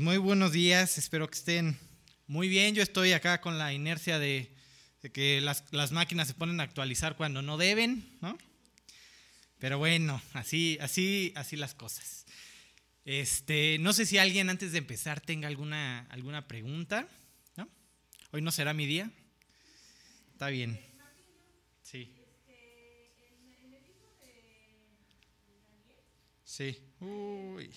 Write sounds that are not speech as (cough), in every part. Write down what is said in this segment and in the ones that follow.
Muy buenos días, espero que estén muy bien. Yo estoy acá con la inercia de, que las, máquinas se ponen a actualizar cuando no deben, ¿no? Pero bueno, así, así, así las cosas. Este, no sé si alguien antes de empezar tenga alguna, alguna pregunta. Hoy no será mi día. Está bien. Sí. Sí. Uy.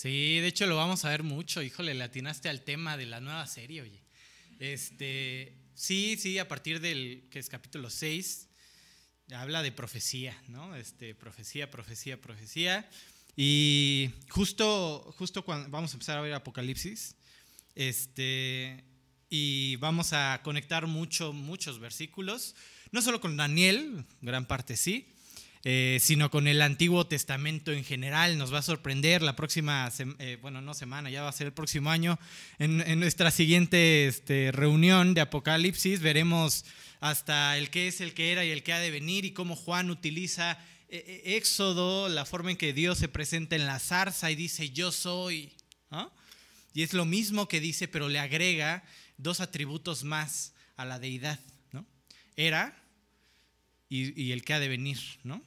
Sí, de hecho lo vamos a ver mucho. Híjole, le atinaste al tema de la nueva serie, oye. Este, sí, sí, a partir del que es capítulo 6 habla de profecía, ¿no? Este, profecía, profecía, profecía. Y justo, justo cuando vamos a empezar a ver Apocalipsis, este, y vamos a conectar mucho, muchos versículos, no solo con Daniel, gran parte sí, eh, sino con el Antiguo Testamento en general. Nos va a sorprender la próxima, eh, bueno, no semana, ya va a ser el próximo año, en, nuestra siguiente este, reunión de Apocalipsis, veremos hasta el que es, el que era y el que ha de venir y cómo Juan utiliza eh, Éxodo, la forma en que Dios se presenta en la zarza y dice yo soy. Y es lo mismo que dice, pero le agrega dos atributos más a la deidad. ¿no? Era y, el que ha de venir, ¿no?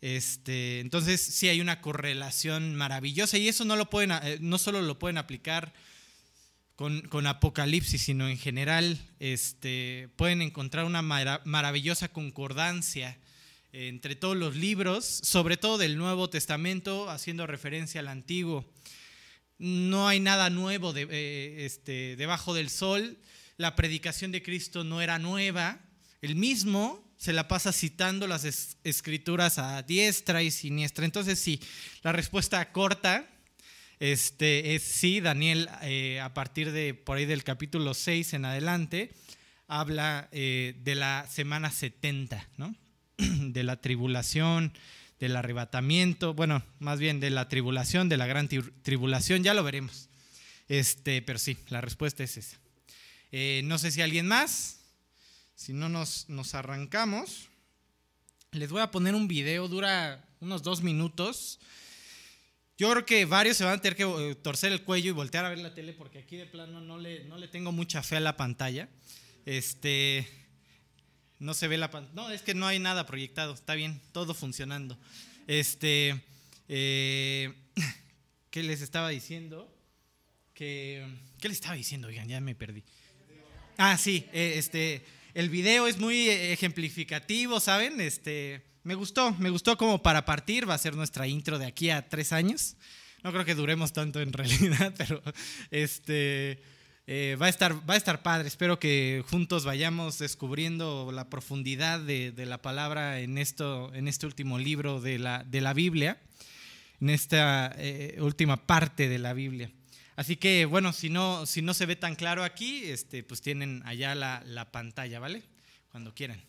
Este, entonces sí hay una correlación maravillosa y eso no, lo pueden, eh, no solo lo pueden aplicar con, Apocalipsis, sino en general este, pueden encontrar una maravillosa concordancia entre todos los libros, sobre todo del Nuevo Testamento, haciendo referencia al Antiguo. No hay nada nuevo de, eh, este, debajo del sol, la predicación de Cristo no era nueva, el mismo se la pasa citando las escrituras a diestra y siniestra. Entonces, sí, la respuesta corta este, es sí, Daniel, eh, a partir de por ahí del capítulo 6 en adelante, habla eh, de la semana 70, ¿no? (clears throat) de la tribulación, del arrebatamiento, bueno, más bien de la tribulación, de la gran tribulación, ya lo veremos. Este, pero sí, la respuesta es esa. Eh, no sé si alguien más. Si no nos, nos arrancamos, les voy a poner un video, dura unos dos minutos. Yo creo que varios se van a tener que eh, torcer el cuello y voltear a ver la tele porque aquí de plano no le, no le tengo mucha fe a la pantalla. Este, no se ve la pantalla. No, es que no hay nada proyectado. Está bien, todo funcionando. Este, eh, (laughs) ¿qué les estaba diciendo? Que, ¿Qué les estaba diciendo? Oigan, ya me perdí. Ah, sí, eh, este, el video es muy ejemplificativo, ¿saben? Este, me gustó, me gustó como para partir, va a ser nuestra intro de aquí a tres años. No creo que duremos tanto en (laughs) realidad, pero este, eh, va, a estar, va a estar padre. Espero que juntos vayamos descubriendo la profundidad de, la palabra en, esto, en este último libro de la, de la Biblia, en esta eh, última parte de la Biblia. Así que, bueno, si no, si no se ve tan claro aquí, este, pues tienen allá la, la pantalla, ¿vale? Cuando quieran.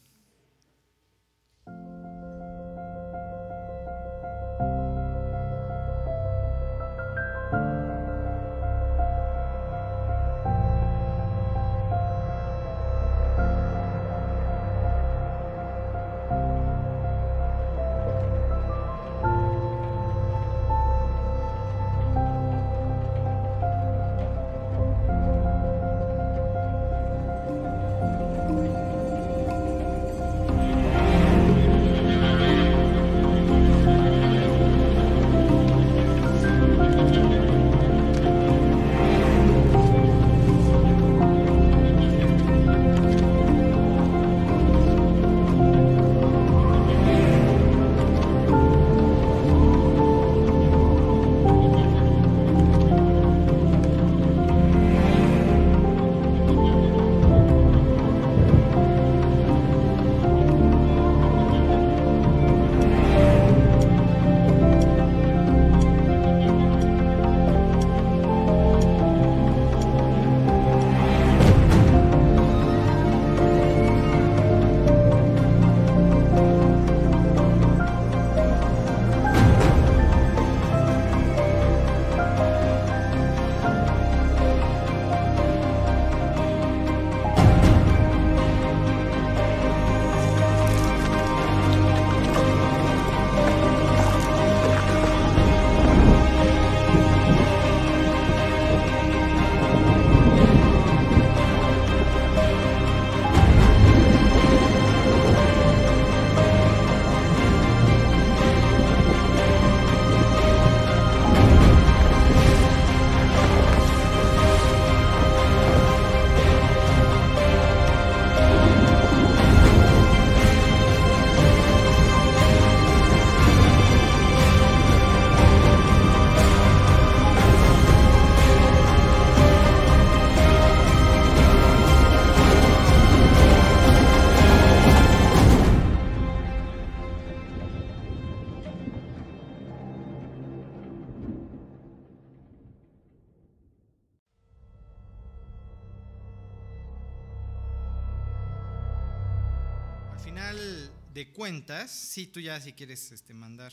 Cuentas, si tú ya si quieres este, mandar,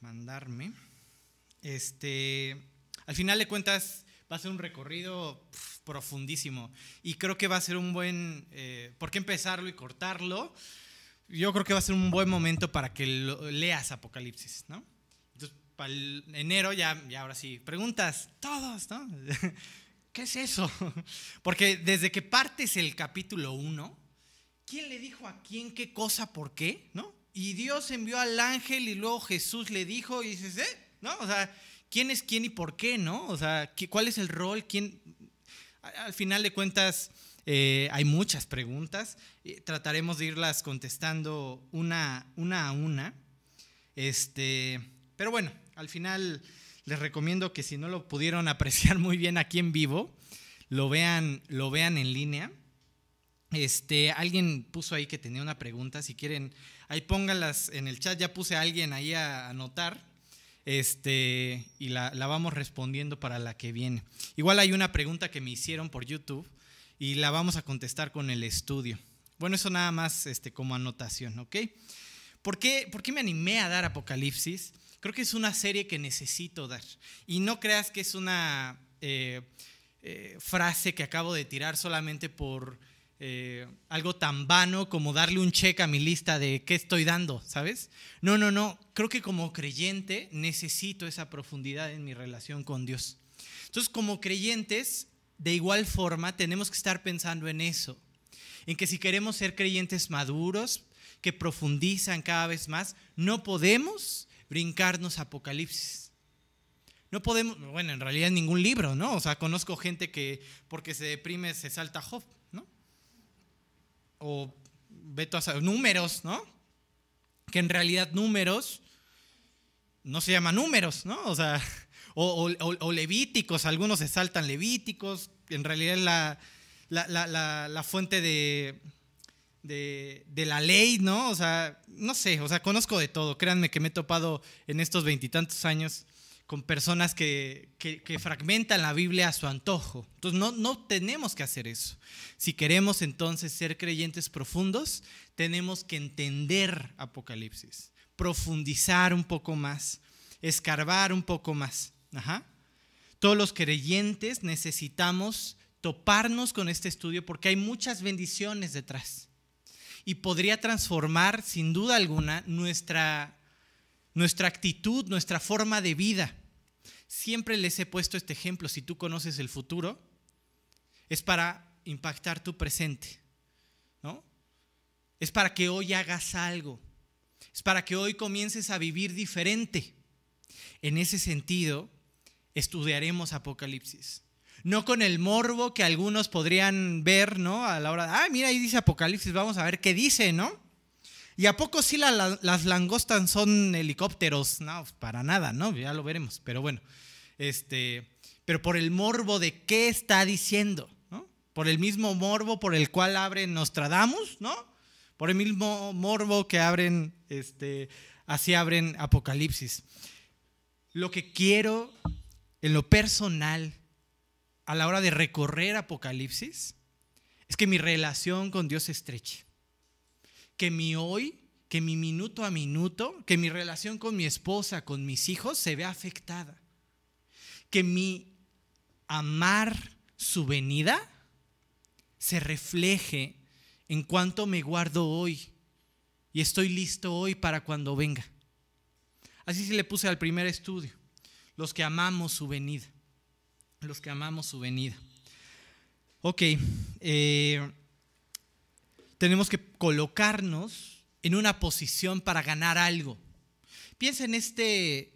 mandarme, este, al final de cuentas va a ser un recorrido profundísimo y creo que va a ser un buen, eh, ¿por qué empezarlo y cortarlo? Yo creo que va a ser un buen momento para que leas Apocalipsis, ¿no? Entonces, para el enero ya, ya ahora sí, preguntas, todos, ¿no? (laughs) ¿Qué es eso? (laughs) Porque desde que partes el capítulo 1, ¿quién le dijo a quién qué cosa por qué? ¿No? Y Dios envió al ángel y luego Jesús le dijo y dices, ¿eh? ¿No? O sea, ¿quién es quién y por qué? ¿No? O sea, ¿cuál es el rol? ¿Quién? Al final de cuentas, eh, hay muchas preguntas. trataremos de irlas contestando una, una a una. Este, pero bueno, al final les recomiendo que si no lo pudieron (laughs) apreciar muy bien aquí en vivo, lo vean, lo vean en línea. Este, alguien puso ahí que tenía una pregunta, si quieren, ahí pónganlas en el chat, ya puse a alguien ahí a anotar, este, y la, la, vamos respondiendo para la que viene. Igual hay una pregunta que me hicieron por YouTube y la vamos a contestar con el estudio. Bueno, eso nada más este, como anotación, ¿ok? ¿Por qué, ¿Por qué me animé a dar Apocalipsis? Creo que es una serie que necesito dar. Y no creas que es una eh, eh, frase que acabo de tirar solamente por eh, algo tan vano como darle un check a mi lista de qué estoy dando, ¿sabes? No, no, no. Creo que como creyente necesito esa profundidad en mi relación con Dios. Entonces, como creyentes, de igual forma, tenemos que estar pensando en eso. En que si queremos ser creyentes maduros, que profundizan cada vez más, no podemos brincarnos Apocalipsis. No podemos, bueno, en realidad ningún libro, ¿no? O sea, conozco gente que porque se deprime se salta Job. O veto a números, ¿no? Que en realidad números no se llaman números, ¿no? O sea, (laughs) o, levíticos, algunos se saltan levíticos, en realidad la, la, la fuente de, de, la ley, ¿no? O sea, no sé, o sea, conozco de todo. Créanme que me he topado en estos veintitantos años con personas que, fragmentan la Biblia a su antojo. Entonces, no, no tenemos que hacer eso. Si queremos entonces ser creyentes profundos, tenemos que entender Apocalipsis, profundizar un poco más, escarbar un poco más. Ajá. Todos los creyentes necesitamos toparnos con este estudio porque hay muchas bendiciones detrás y podría transformar sin duda alguna nuestra, nuestra actitud, nuestra forma de vida. Siempre les he puesto este ejemplo, si tú conoces el futuro, es para impactar tu presente, ¿no? Es para que hoy hagas algo, es para que hoy comiences a vivir diferente. En ese sentido, estudiaremos Apocalipsis. No con el morbo que algunos podrían ver, ¿no? A la hora de, ah, mira, ahí dice Apocalipsis, vamos a ver qué dice, ¿no? ¿Y a poco sí las langostas son helicópteros? No, para nada, ¿no? Ya lo veremos. Pero bueno, este, pero por el morbo de qué está diciendo, ¿no? Por el mismo morbo por el cual abren Nostradamus, ¿no? Por el mismo morbo que abren, este, así abren Apocalipsis. Lo que quiero en lo personal a la hora de recorrer Apocalipsis es que mi relación con Dios estreche. Que mi hoy, que mi minuto a minuto, que mi relación con mi esposa, con mis hijos se vea afectada. Que mi amar su venida se refleje en cuanto me guardo hoy y estoy listo hoy para cuando venga. Así se le puse al primer estudio, los que amamos su venida los que amamos su venida. Ok, eh, tenemos que colocarnos en una posición para ganar algo. Piensa en este,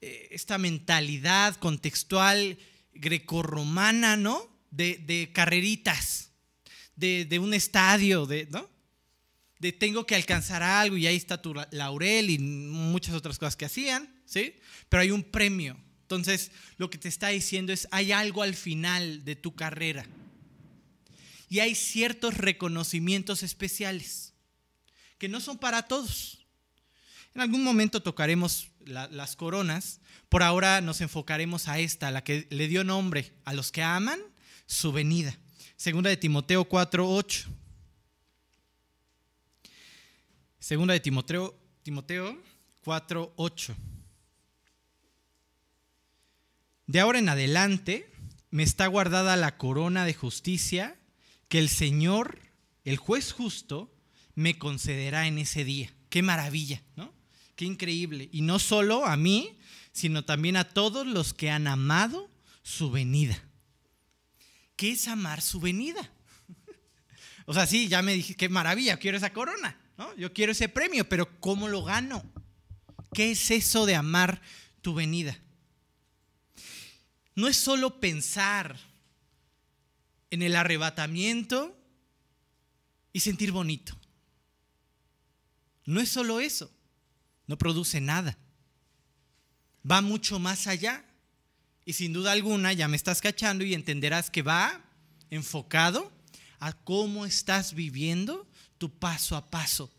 eh, esta mentalidad contextual grecorromana, ¿no? De, carreritas, de, un estadio, de. De tengo que alcanzar algo y ahí está tu laurel y muchas otras cosas que hacían, ¿sí? Pero hay un premio, entonces, lo que te está diciendo es, hay algo al final de tu carrera. Y hay ciertos reconocimientos especiales que no son para todos. En algún momento tocaremos las coronas. Por ahora nos enfocaremos a esta, la que le dio nombre a los que aman su venida. Segunda de Timoteo 4, 8. Segunda de Timoteo, Timoteo 4, 8. De ahora en adelante me está guardada la corona de justicia que el Señor, el juez justo, me concederá en ese día. Qué maravilla, ¿no? Qué increíble. Y no solo a mí, sino también a todos los que han amado su venida. ¿Qué es amar su venida? (laughs) o sea, sí, ya me dije, qué maravilla, quiero esa corona, ¿no? Yo quiero ese premio, pero ¿cómo lo gano? ¿Qué es eso de amar tu venida? no es solo pensar en el arrebatamiento y sentir bonito. No es solo eso, no produce nada. Va mucho más allá. Y sin duda alguna ya me estás cachando y entenderás que va enfocado a cómo estás viviendo tu paso a paso.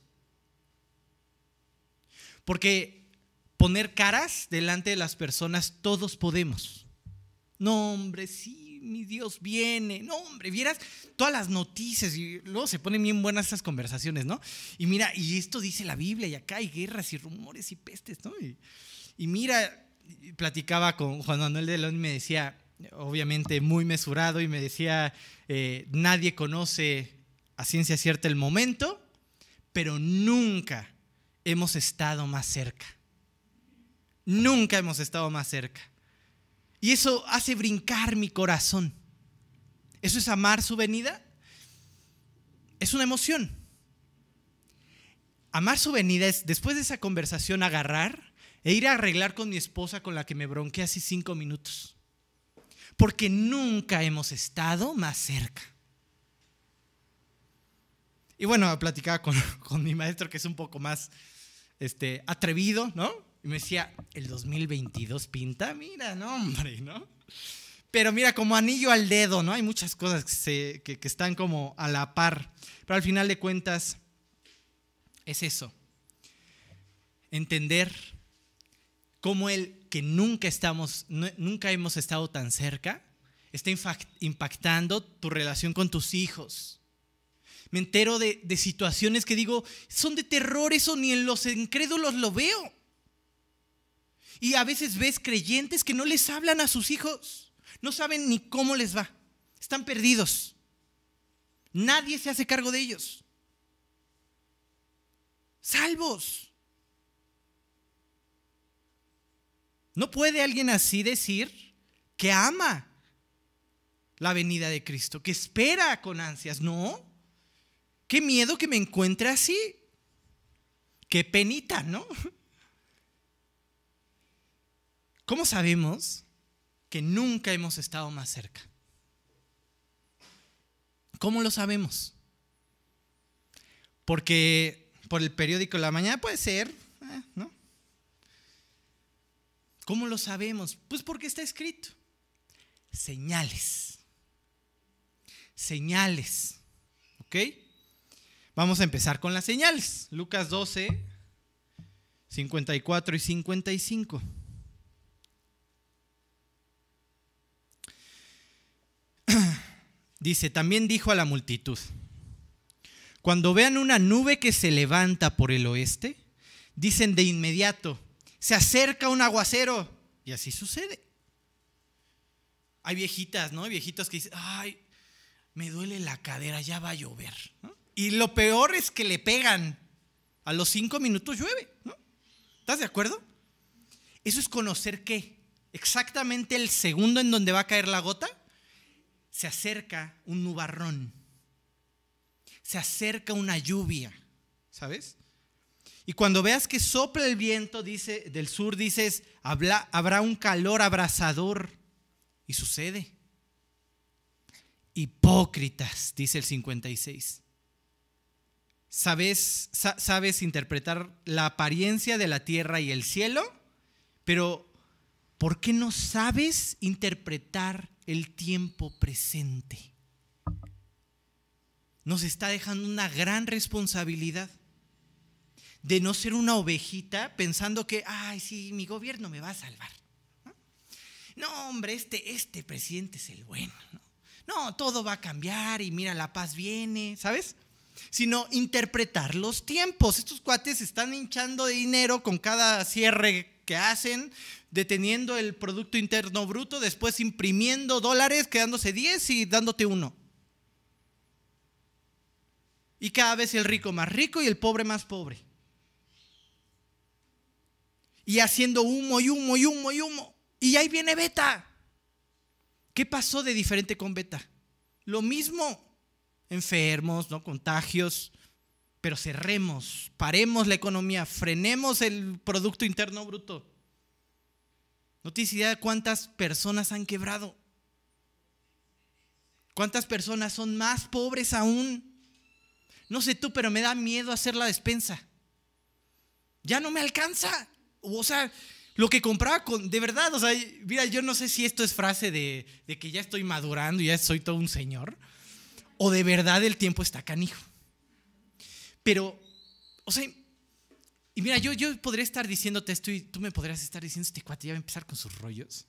Porque poner caras delante de las personas todos podemos. No, hombre, sí, mi Dios viene. No, hombre, vieras todas las noticias y luego se ponen bien buenas esas conversaciones, ¿no? Y mira, y esto dice la Biblia y acá hay guerras y rumores y pestes, ¿no? Y, mira, platicaba con Juan Manuel de León y me decía, obviamente muy mesurado, y me decía, eh, nadie conoce a ciencia cierta el momento, pero nunca hemos estado más cerca. Nunca hemos estado más cerca. Y eso hace brincar mi corazón. ¿Eso es amar su venida? Es una emoción. Amar su venida es, después de esa conversación, agarrar e ir a arreglar con mi esposa con la que me bronqué hace cinco minutos. Porque nunca hemos estado más cerca. Y bueno, platicaba con, (laughs) con mi maestro que es un poco más este, atrevido, ¿no? Y me decía, el 2022 pinta, mira, no, hombre, ¿no? Pero mira, como anillo al dedo, ¿no? Hay muchas cosas que, que, están como a la par. Pero al final de cuentas, es eso. Entender cómo el que nunca estamos, nunca hemos estado tan cerca, está impactando tu relación con tus hijos. Me entero de, de situaciones que digo, son de terror, eso ni en los incrédulos lo veo. Y a veces ves creyentes que no les hablan a sus hijos, no saben ni cómo les va, están perdidos. Nadie se hace cargo de ellos. Salvos. ¿No puede alguien así decir que ama la venida de Cristo, que espera con ansias? No. Qué miedo que me encuentre así. Qué penita, ¿no? (laughs) ¿Cómo sabemos que nunca hemos estado más cerca? ¿Cómo lo sabemos? Porque por el periódico de la mañana puede ser, eh, ¿no? ¿Cómo lo sabemos? Pues porque está escrito. Señales. Señales. ¿Ok? Vamos a empezar con las señales. Lucas 12, 54 y 55. Dice, también dijo a la multitud, cuando vean una nube que se levanta por el oeste, dicen de inmediato, se acerca un aguacero. Y así sucede. Hay viejitas, ¿no? Viejitos que dicen, ay, me duele la cadera, ya va a llover. Y lo peor es que le pegan. A los cinco minutos llueve. ¿no? ¿Estás de acuerdo? Eso es conocer qué. Exactamente el segundo en donde va a caer la gota se acerca un nubarrón, se acerca una lluvia, ¿sabes? Y cuando veas que sopla el viento dice, del sur, dices, habrá un calor abrasador. Y sucede. Hipócritas, dice el 56. ¿Sabes, sabes interpretar la apariencia de la tierra y el cielo, pero ¿por qué no sabes interpretar el tiempo presente. Nos está dejando una gran responsabilidad de no ser una ovejita pensando que, ay, sí, mi gobierno me va a salvar. No, hombre, este, este presidente es el bueno. ¿no? no, todo va a cambiar y mira, la paz viene, ¿sabes? sino interpretar los tiempos. Estos cuates están hinchando de dinero con cada cierre que hacen, deteniendo el Producto Interno Bruto, después imprimiendo dólares, quedándose 10 y dándote uno. Y cada vez el rico más rico y el pobre más pobre. Y haciendo humo y humo y humo y humo. Y ahí viene Beta. ¿Qué pasó de diferente con Beta? Lo mismo. Enfermos, ¿no? Contagios. Pero cerremos, paremos la economía, frenemos el Producto Interno Bruto. No tienes idea de cuántas personas han quebrado. ¿Cuántas personas son más pobres aún? No sé tú, pero me da miedo hacer la despensa. Ya no me alcanza. O sea, lo que compraba con, de verdad, o sea, mira, yo no sé si esto es frase de, de que ya estoy madurando, ya soy todo un señor, o de verdad el tiempo está canijo. Pero, o sea, y mira, yo, yo podría estar diciéndote esto y tú me podrías estar diciendo, este cuate ya va a empezar con sus rollos.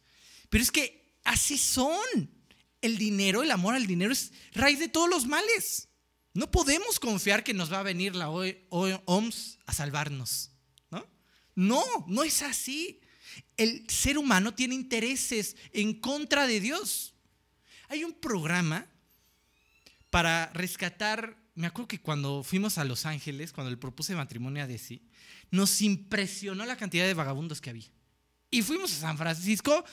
Pero es que así son. El dinero, el amor al dinero es raíz de todos los males. No podemos confiar que nos va a venir la OMS a salvarnos. ¿no? no, no es así. El ser humano tiene intereses en contra de Dios. Hay un programa para rescatar, me acuerdo que cuando fuimos a Los Ángeles, cuando le propuse matrimonio a Desi, nos impresionó la cantidad de vagabundos que había. Y fuimos a San Francisco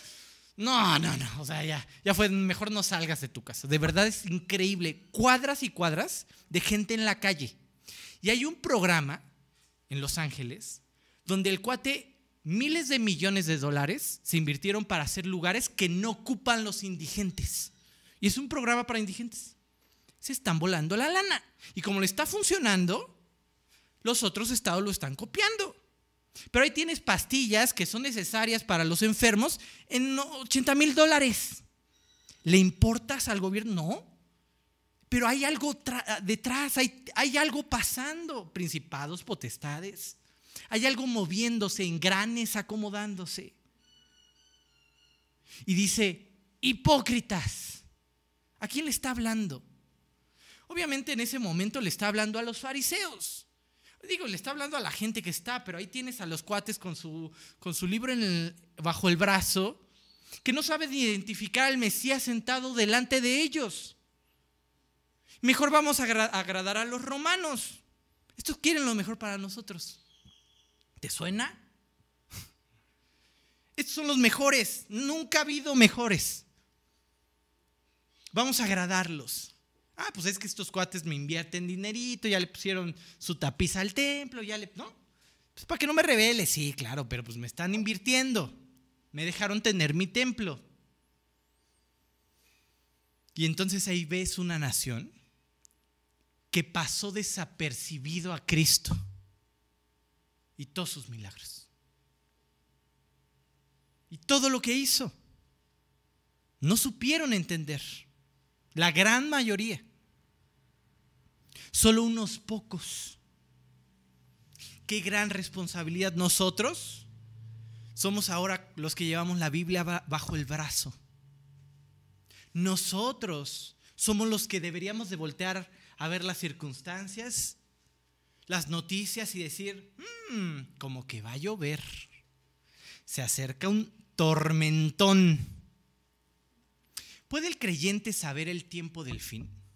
no, no, no, o sea, ya, ya fue, mejor no salgas de tu casa. De verdad es increíble, cuadras y cuadras de gente en la calle. Y hay un programa en Los Ángeles donde el cuate, miles de millones de dólares se invirtieron para hacer lugares que no ocupan los indigentes. Y es un programa para indigentes. Se están volando la lana. Y como le está funcionando, los otros estados lo están copiando. Pero ahí tienes pastillas que son necesarias para los enfermos en 80 mil dólares. ¿Le importas al gobierno? No. Pero hay algo detrás, hay, hay algo pasando. Principados, potestades. Hay algo moviéndose, en granes acomodándose. Y dice, hipócritas. ¿A quién le está hablando? Obviamente en ese momento le está hablando a los fariseos. Digo, le está hablando a la gente que está, pero ahí tienes a los cuates con su, con su libro bajo el brazo, que no saben identificar al Mesías sentado delante de ellos. Mejor vamos a agradar a los romanos. Estos quieren lo mejor para nosotros. ¿Te suena? (laughs) Estos son los mejores. Nunca ha habido mejores. Vamos a agradarlos. Ah, pues es que estos cuates me invierten dinerito, ya le pusieron su tapiz al templo, ya le. ¿No? Pues para que no me revele, sí, claro, pero pues me están invirtiendo. Me dejaron tener mi templo. Y entonces ahí ves una nación que pasó desapercibido a Cristo y todos sus milagros. Y todo lo que hizo. No supieron entender. La gran mayoría. Solo unos pocos. Qué gran responsabilidad. Nosotros somos ahora los que llevamos la Biblia bajo el brazo. Nosotros somos los que deberíamos de voltear a ver las circunstancias, las noticias y decir, mmm, como que va a llover. Se acerca un tormentón. ¿Puede el creyente saber el tiempo del fin?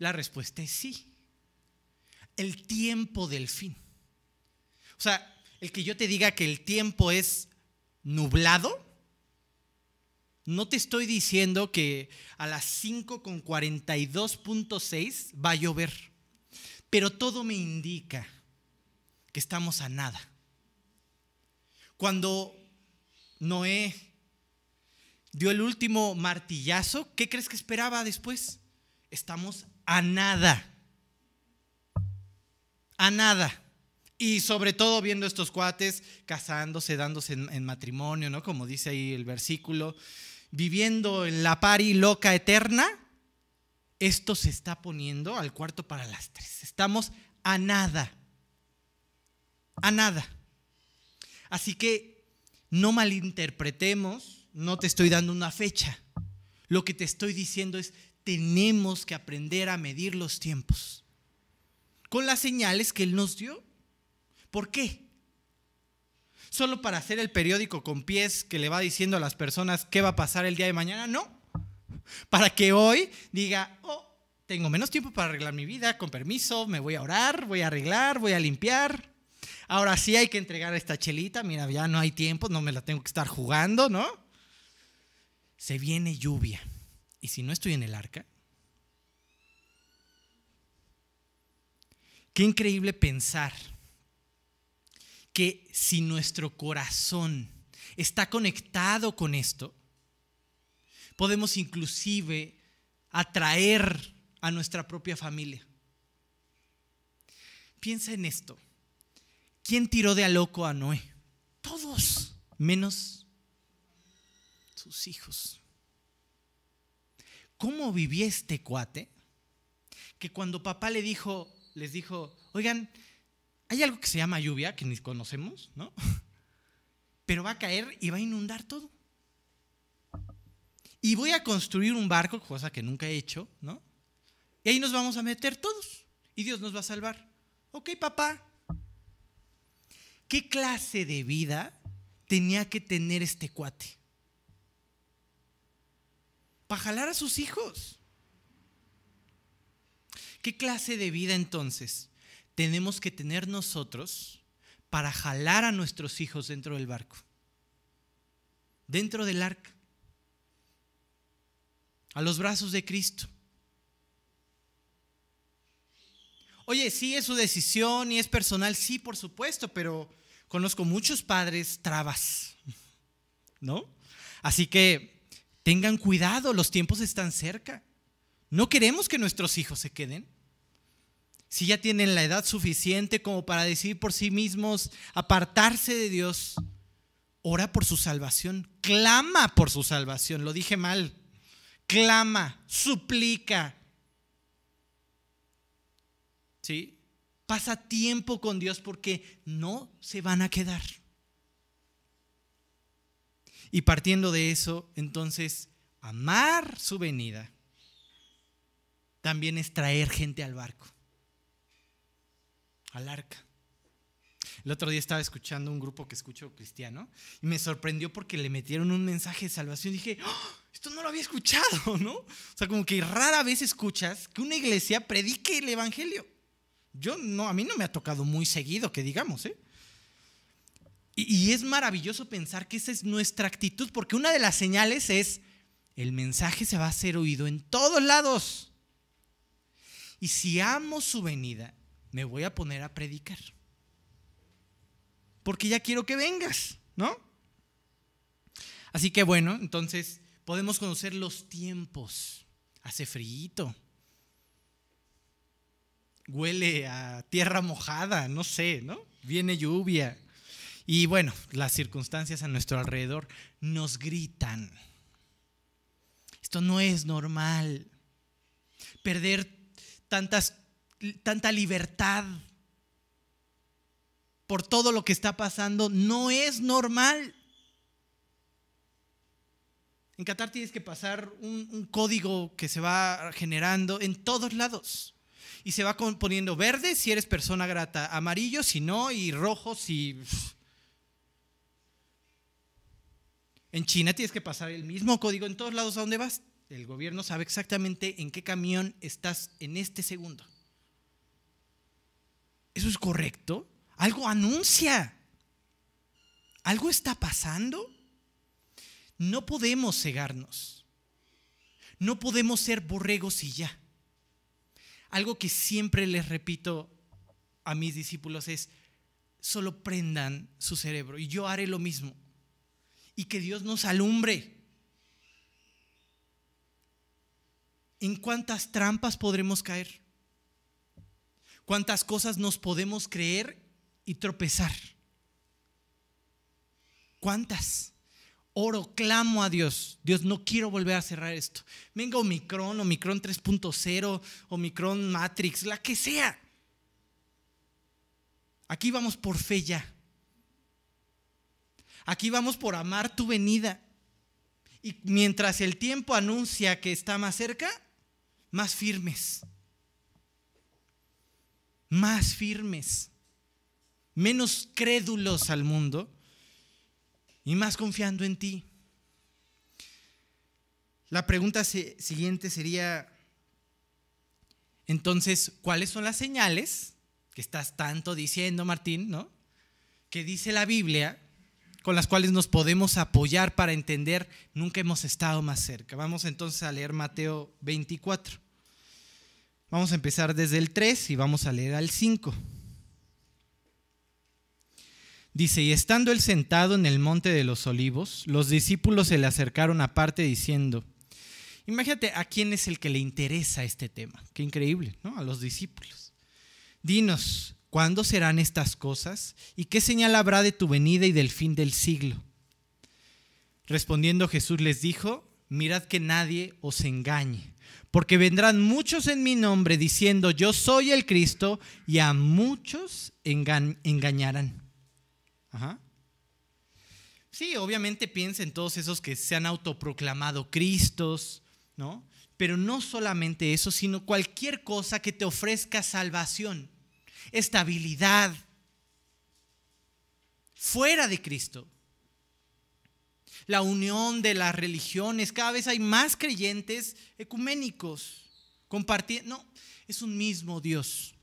La respuesta es sí. El tiempo del fin. O sea, el que yo te diga que el tiempo es nublado, no te estoy diciendo que a las 5 con 42.6 va a llover, pero todo me indica que estamos a nada. Cuando Noé dio el último martillazo, ¿qué crees que esperaba después? Estamos a nada. A nada. Y sobre todo viendo estos cuates casándose, dándose en, matrimonio, ¿no? Como dice ahí el versículo, viviendo en la pari loca eterna, esto se está poniendo al cuarto para las tres. Estamos a nada. A nada. Así que no malinterpretemos, no te estoy dando una fecha. Lo que te estoy diciendo es, tenemos que aprender a medir los tiempos con las señales que Él nos dio. ¿Por qué? ¿Solo para hacer el periódico con pies que le va diciendo a las personas qué va a pasar el día de mañana? No. Para que hoy diga, oh, tengo menos tiempo para arreglar mi vida, con permiso, me voy a orar, voy a arreglar, voy a limpiar. Ahora sí hay que entregar esta chelita, mira, ya no hay tiempo, no me la tengo que estar jugando, ¿no? Se viene lluvia. Y si no estoy en el arca, qué increíble pensar que si nuestro corazón está conectado con esto, podemos inclusive atraer a nuestra propia familia. Piensa en esto. ¿Quién tiró de a loco a Noé? Todos, menos sus hijos. ¿Cómo vivía este cuate? Que cuando papá le dijo, les dijo, oigan, hay algo que se llama lluvia, que ni conocemos, ¿no? (laughs) Pero va a caer y va a inundar todo. Y voy a construir un barco, cosa que nunca he hecho, ¿no? Y ahí nos vamos a meter todos. Y Dios nos va a salvar. Ok, papá. ¿Qué clase de vida tenía que tener este cuate? Para jalar a sus hijos. ¿Qué clase de vida entonces tenemos que tener nosotros para jalar a nuestros hijos dentro del barco? Dentro del arca. A los brazos de Cristo. Oye, sí es su decisión y es personal, sí, por supuesto, pero conozco muchos padres trabas, (laughs) ¿no? Así que tengan cuidado, los tiempos están cerca. No queremos que nuestros hijos se queden. Si ya tienen la edad suficiente como para decidir por sí mismos apartarse de Dios, ora por su salvación, clama por su salvación, lo dije mal, clama, suplica, ¿sí? Pasa tiempo con Dios porque no se van a quedar. Y partiendo de eso, entonces, amar su venida también es traer gente al barco, al arca. El otro día estaba escuchando un grupo que escucho cristiano y me sorprendió porque le metieron un mensaje de salvación. Y dije, ¡Oh! esto no lo había escuchado, (laughs) ¿no? O sea, como que rara vez escuchas que una iglesia predique el evangelio. Yo no, a mí no me ha tocado muy seguido, que digamos, ¿eh? Y, es maravilloso pensar que esa es nuestra actitud, porque una de las señales es el mensaje se va a hacer oído en todos lados. Y si amo su venida, me voy a poner a predicar. Porque ya quiero que vengas, ¿no? Así que bueno, entonces podemos conocer los tiempos. Hace frío, huele a tierra mojada, no sé, ¿no? Viene lluvia. Y bueno, las circunstancias a nuestro alrededor nos gritan. Esto no es normal. Perder tantas, tanta libertad por todo lo que está pasando no es normal. En Qatar tienes que pasar un, código que se va generando en todos lados y se va poniendo verde si eres persona grata, amarillo si no y rojo si... En China tienes que pasar el mismo código en todos lados a donde vas. El gobierno sabe exactamente en qué camión estás en este segundo. ¿Eso es correcto? Algo anuncia. ¿Algo está pasando? No podemos cegarnos. No podemos ser borregos y ya. Algo que siempre les repito a mis discípulos es, solo prendan su cerebro y yo haré lo mismo. Y que Dios nos alumbre. ¿En cuántas trampas podremos caer? ¿Cuántas cosas nos podemos creer y tropezar? ¿Cuántas? oro, clamo a Dios. Dios, no quiero volver a cerrar esto. Venga Omicron, Omicron 3.0, Omicron Matrix, la que sea. Aquí vamos por fe ya. Aquí vamos por amar tu venida. Y mientras el tiempo anuncia que está más cerca, más firmes. Más firmes. Menos crédulos al mundo y más confiando en ti. La pregunta siguiente sería, entonces, ¿cuáles son las señales que estás tanto diciendo, Martín, ¿no? Que dice la Biblia con las cuales nos podemos apoyar para entender, nunca hemos estado más cerca. Vamos entonces a leer Mateo 24. Vamos a empezar desde el 3 y vamos a leer al 5. Dice, y estando él sentado en el monte de los olivos, los discípulos se le acercaron aparte diciendo, imagínate a quién es el que le interesa este tema, qué increíble, ¿no? A los discípulos. Dinos, ¿cuándo serán estas cosas? ¿Y qué señal habrá de tu venida y del fin del siglo? Respondiendo Jesús les dijo, mirad que nadie os engañe, porque vendrán muchos en mi nombre diciendo, yo soy el Cristo, y a muchos engañarán. Ajá. Sí, obviamente piensa en todos esos que se han autoproclamado Cristos, ¿no? Pero no solamente eso, sino cualquier cosa que te ofrezca salvación, estabilidad, fuera de Cristo. La unión de las religiones, cada vez hay más creyentes ecuménicos, compartiendo, no, es un mismo Dios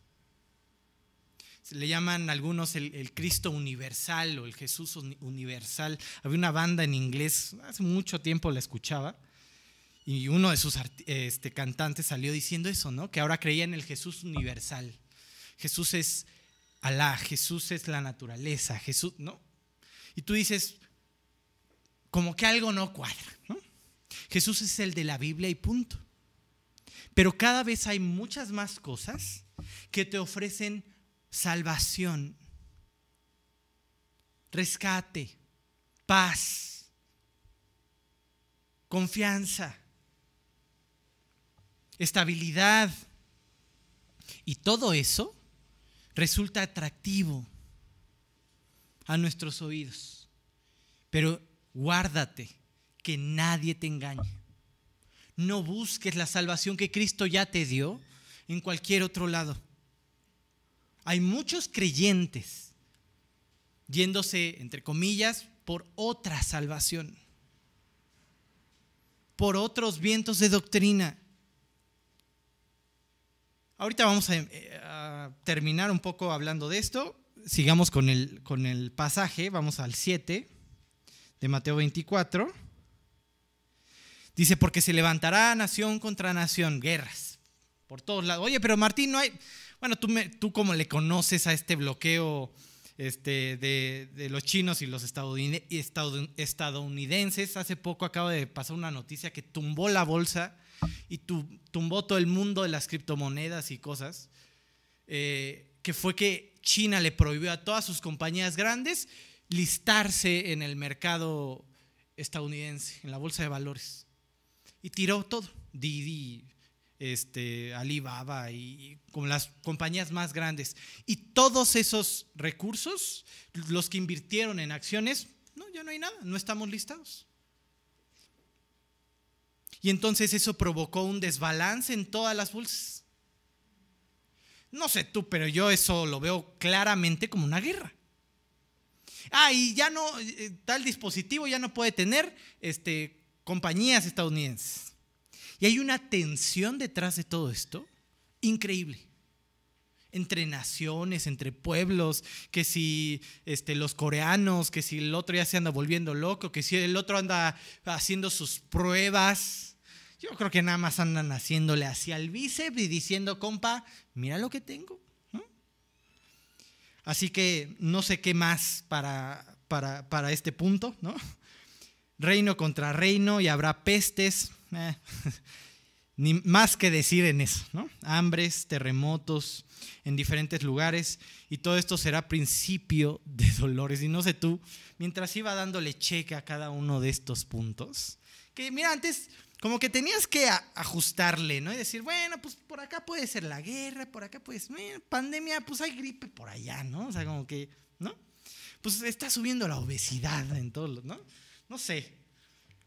le llaman algunos el, Cristo universal o el Jesús universal. Había una banda en inglés, hace mucho tiempo la escuchaba, y uno de sus este, cantantes salió diciendo eso, ¿no? Que ahora creía en el Jesús universal. Jesús es Alá, Jesús es la naturaleza, Jesús, ¿no? Y tú dices, como que algo no cuadra, ¿no? Jesús es el de la Biblia y punto. Pero cada vez hay muchas más cosas que te ofrecen salvación, rescate, paz, confianza, estabilidad. Y todo eso resulta atractivo a nuestros oídos. Pero guárdate que nadie te engañe. No busques la salvación que Cristo ya te dio en cualquier otro lado hay muchos creyentes yéndose, entre comillas, por otra salvación, por otros vientos de doctrina. Ahorita vamos eh, a, terminar un poco hablando de esto. Sigamos con el, con el pasaje, vamos al 7 de Mateo 24. Dice, porque se levantará nación contra nación, guerras, por todos lados. Oye, pero Martín, no hay, bueno, tú, me, tú como le conoces a este bloqueo este, de, los chinos y los estadounidenses, hace poco acaba de pasar una noticia que tumbó la bolsa y tumbó todo el mundo de las criptomonedas y cosas, eh, que fue que China le prohibió a todas sus compañías grandes listarse en el mercado estadounidense, en la bolsa de valores. Y tiró todo. Didi, este, Alibaba y con las compañías más grandes. Y todos esos recursos, los que invirtieron en acciones, no, ya no hay nada, no estamos listados. Y entonces eso provocó un desbalance en todas las bolsas. No sé tú, pero yo eso lo veo claramente como una guerra. Ah, y ya no, eh, tal dispositivo ya no puede tener este, compañías estadounidenses. Y hay una tensión detrás de todo esto increíble. Entre naciones, entre pueblos, que si este, los coreanos, que si el otro ya se anda volviendo loco, que si el otro anda haciendo sus pruebas. Yo creo que nada más andan haciéndole así al bíceps y diciendo, compa, mira lo que tengo. Así que no sé qué más para, para, para este punto, ¿no? Reino contra reino y habrá pestes, eh, (laughs) ni más que decir en eso, ¿no? Hambres, terremotos en diferentes lugares y todo esto será principio de dolores. Y no sé tú, mientras iba dándole cheque a cada uno de estos puntos, que mira, antes como que tenías que ajustarle, ¿no? Y decir, bueno, pues por acá puede ser la guerra, por acá puede ser pandemia, pues hay gripe por allá, ¿no? O sea, como que, ¿no? Pues está subiendo la obesidad en todos los, ¿no? No sé,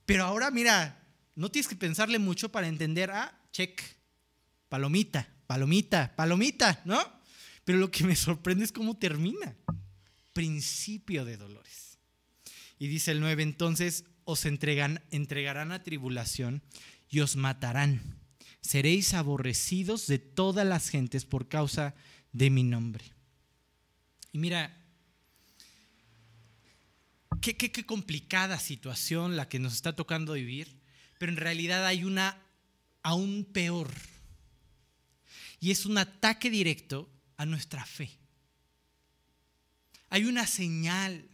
Pero ahora, mira, no tienes que pensarle mucho para entender, ah, check, palomita, palomita, palomita, ¿no? Pero lo que me sorprende es cómo termina. Principio de dolores. Y dice el 9, entonces os entregarán a tribulación y os matarán. Seréis aborrecidos de todas las gentes por causa de mi nombre. Y mira, qué complicada situación la que nos está tocando vivir, pero en realidad hay una aún peor. Y es un ataque directo a nuestra fe. Hay una señal.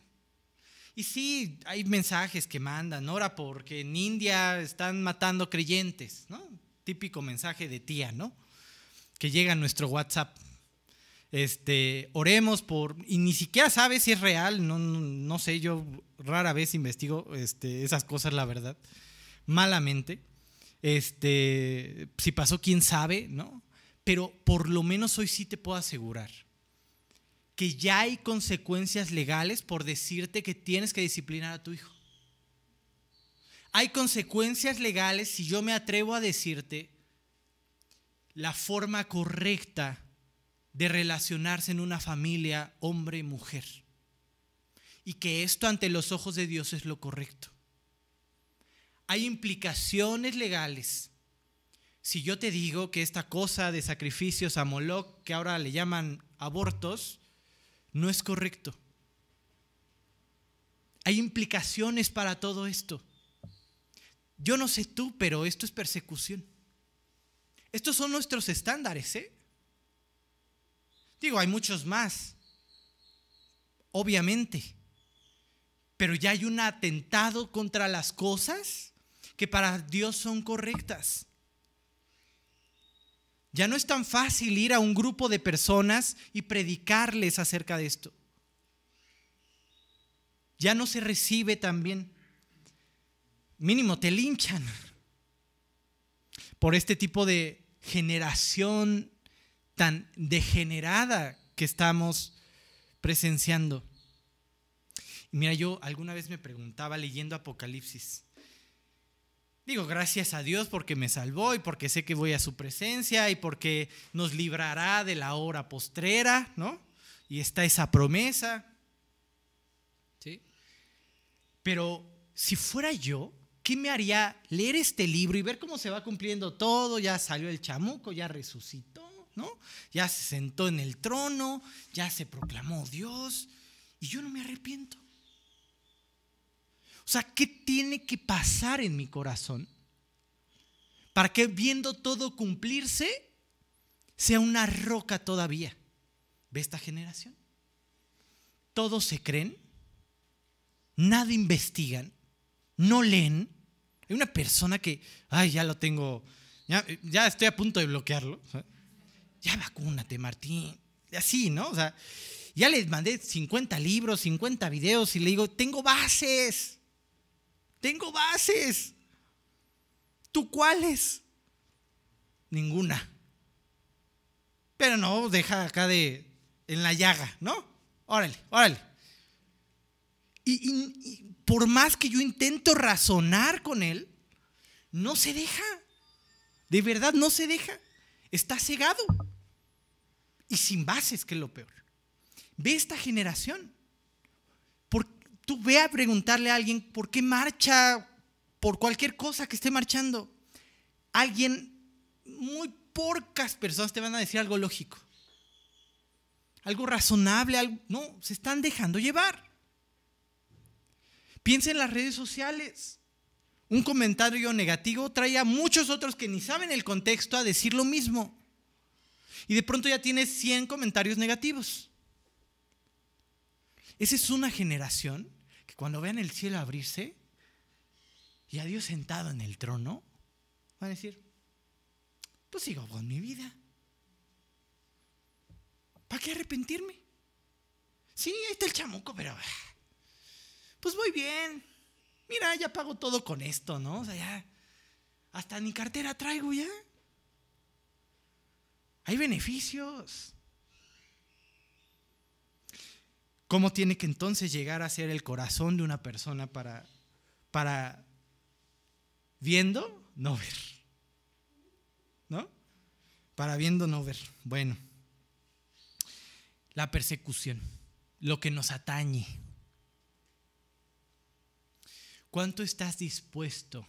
Y sí, hay mensajes que mandan, ora porque en India están matando creyentes, ¿no? Típico mensaje de tía, ¿no? Que llega a nuestro WhatsApp este, oremos por, y ni siquiera sabes si es real, no, no, sé, yo rara vez investigo este, esas cosas, la verdad, malamente. Este, si pasó, quién sabe, ¿no? Pero por lo menos hoy sí te puedo asegurar que ya hay consecuencias legales por decirte que tienes que disciplinar a tu hijo. Hay consecuencias legales si yo me atrevo a decirte la forma correcta de relacionarse en una familia hombre mujer. Y que esto ante los ojos de Dios es lo correcto. Hay implicaciones legales. Si yo te digo que esta cosa de sacrificios a Moloch, que ahora le llaman abortos, no es correcto. Hay implicaciones para todo esto. Yo no sé tú, pero esto es persecución. Estos son nuestros estándares, ¿eh? Digo, hay muchos más, obviamente, pero ya hay un atentado contra las cosas que para Dios son correctas. Ya no es tan fácil ir a un grupo de personas y predicarles acerca de esto. Ya no se recibe tan bien. Mínimo te linchan por este tipo de generación tan degenerada que estamos presenciando. mira, yo alguna vez me preguntaba leyendo Apocalipsis. Digo, gracias a Dios porque me salvó y porque sé que voy a su presencia y porque nos librará de la hora postrera, ¿no? Y está esa promesa. ¿Sí? Pero si fuera yo, ¿qué me haría leer este libro y ver cómo se va cumpliendo todo? Ya salió el chamuco, ya resucitó ya se sentó en el trono, ya se proclamó Dios y yo no me arrepiento. O sea, ¿qué tiene que pasar en mi corazón para que viendo todo cumplirse sea una roca todavía? ¿Ve esta generación? Todos se creen, nada investigan, no leen. Hay una persona que, ay, ya lo tengo, ya, ya estoy a punto de bloquearlo ya vacúnate, Martín. Así, ¿no? O sea, ya les mandé 50 libros, 50 videos y le digo, tengo bases. Tengo bases. ¿Tú cuáles? Ninguna. Pero no, deja acá de en la llaga, ¿no? Órale, órale. Y, y, por más que yo intento razonar con él, no se deja. De verdad no se deja. Está cegado y sin bases, que es lo peor. Ve esta generación. Tú ve a preguntarle a alguien por qué marcha por cualquier cosa que esté marchando. Alguien, muy pocas personas te van a decir algo lógico. Algo razonable, algo, no, se están dejando llevar. Piensa en las redes sociales. Un comentario negativo trae a muchos otros que ni saben el contexto a decir lo mismo. Y de pronto ya tienes 100 comentarios negativos. Esa es una generación cuando vean el cielo abrirse y a Dios sentado en el trono, van a decir, pues sigo con mi vida. ¿Para qué arrepentirme? Sí, ahí está el chamuco, pero pues voy bien. Mira, ya pago todo con esto, ¿no? O sea, ya hasta mi cartera traigo ya. Hay beneficios. ¿Cómo tiene que entonces llegar a ser el corazón de una persona para, para viendo, no ver. ¿No? Para viendo, no ver. Bueno. La persecución, lo que nos atañe. ¿Cuánto estás dispuesto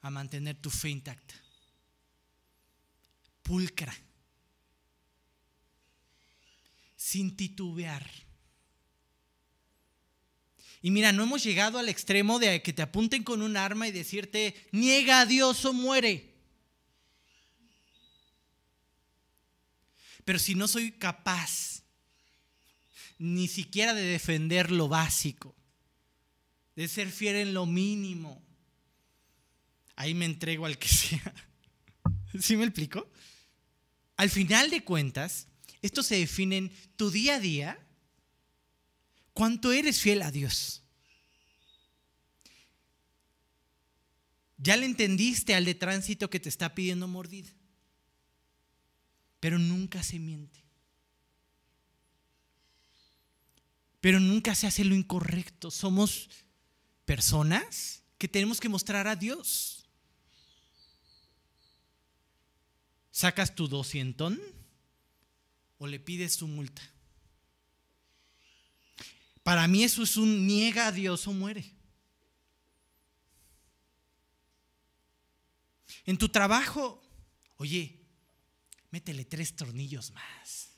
a mantener tu fe intacta? Pulcra. Sin titubear. Y mira, no hemos llegado al extremo de que te apunten con un arma y decirte, niega a Dios o muere. Pero si no soy capaz ni siquiera de defender lo básico, de ser fiel en lo mínimo, ahí me entrego al que sea. (laughs) ¿Sí me explico? Al final de cuentas, esto se define en tu día a día cuánto eres fiel a Dios. Ya le entendiste al de tránsito que te está pidiendo mordida, pero nunca se miente. Pero nunca se hace lo incorrecto. Somos personas que tenemos que mostrar a Dios. ¿Sacas tu doscientón o le pides su multa? Para mí eso es un niega a Dios o muere. En tu trabajo, oye, métele tres tornillos más.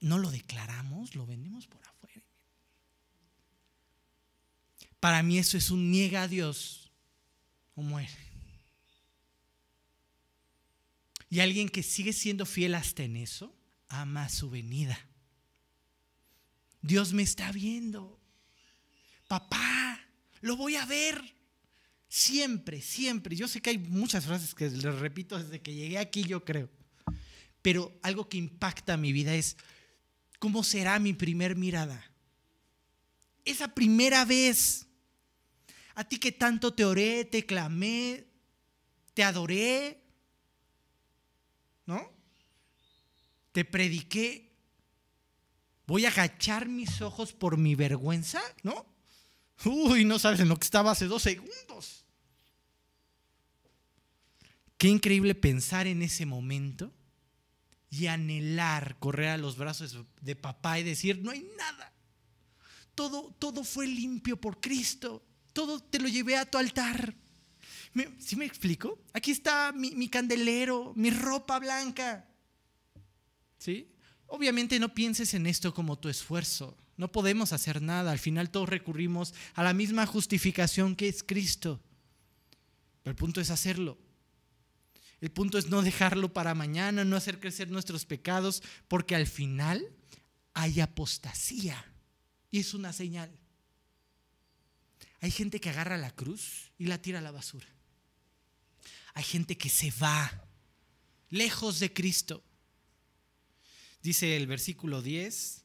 No lo declaramos, lo vendemos por afuera. Para mí eso es un niega a Dios o muere. Y alguien que sigue siendo fiel hasta en eso, ama su venida. Dios me está viendo. Papá, lo voy a ver. Siempre, siempre. Yo sé que hay muchas frases que les repito desde que llegué aquí, yo creo. Pero algo que impacta mi vida es, ¿cómo será mi primer mirada? Esa primera vez. A ti que tanto te oré, te clamé, te adoré, ¿no? Te prediqué voy a agachar mis ojos por mi vergüenza, ¿no? Uy, no sabes en lo que estaba hace dos segundos. Qué increíble pensar en ese momento y anhelar correr a los brazos de papá y decir, no hay nada. Todo, todo fue limpio por Cristo. Todo te lo llevé a tu altar. ¿Sí me explico? Aquí está mi, mi candelero, mi ropa blanca. ¿Sí? Obviamente no pienses en esto como tu esfuerzo. No podemos hacer nada. Al final todos recurrimos a la misma justificación que es Cristo. Pero el punto es hacerlo. El punto es no dejarlo para mañana, no hacer crecer nuestros pecados, porque al final hay apostasía. Y es una señal. Hay gente que agarra la cruz y la tira a la basura. Hay gente que se va lejos de Cristo dice el versículo 10,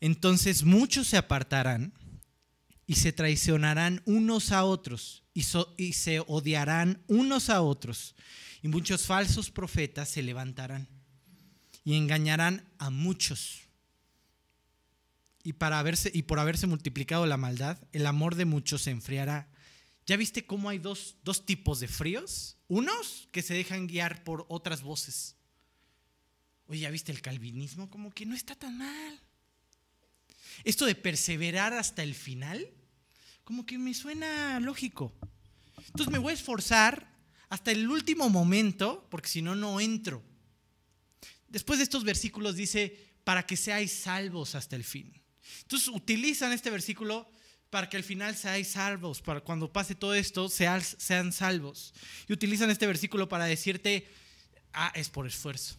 entonces muchos se apartarán y se traicionarán unos a otros y, se odiarán unos a otros y muchos falsos profetas se levantarán y engañarán a muchos. Y, para haberse, y por haberse multiplicado la maldad, el amor de muchos se enfriará. ¿Ya viste cómo hay dos, dos tipos de fríos? Unos que se dejan guiar por otras voces Oye, ¿ya viste el calvinismo? Como que no está tan mal. Esto de perseverar hasta el final, como que me suena lógico. Entonces me voy a esforzar hasta el último momento, porque si no, no entro. Después de estos versículos dice, para que seáis salvos hasta el fin. Entonces utilizan este versículo para que al final seáis salvos, para cuando pase todo esto sean, sean salvos. Y utilizan este versículo para decirte, ah, es por esfuerzo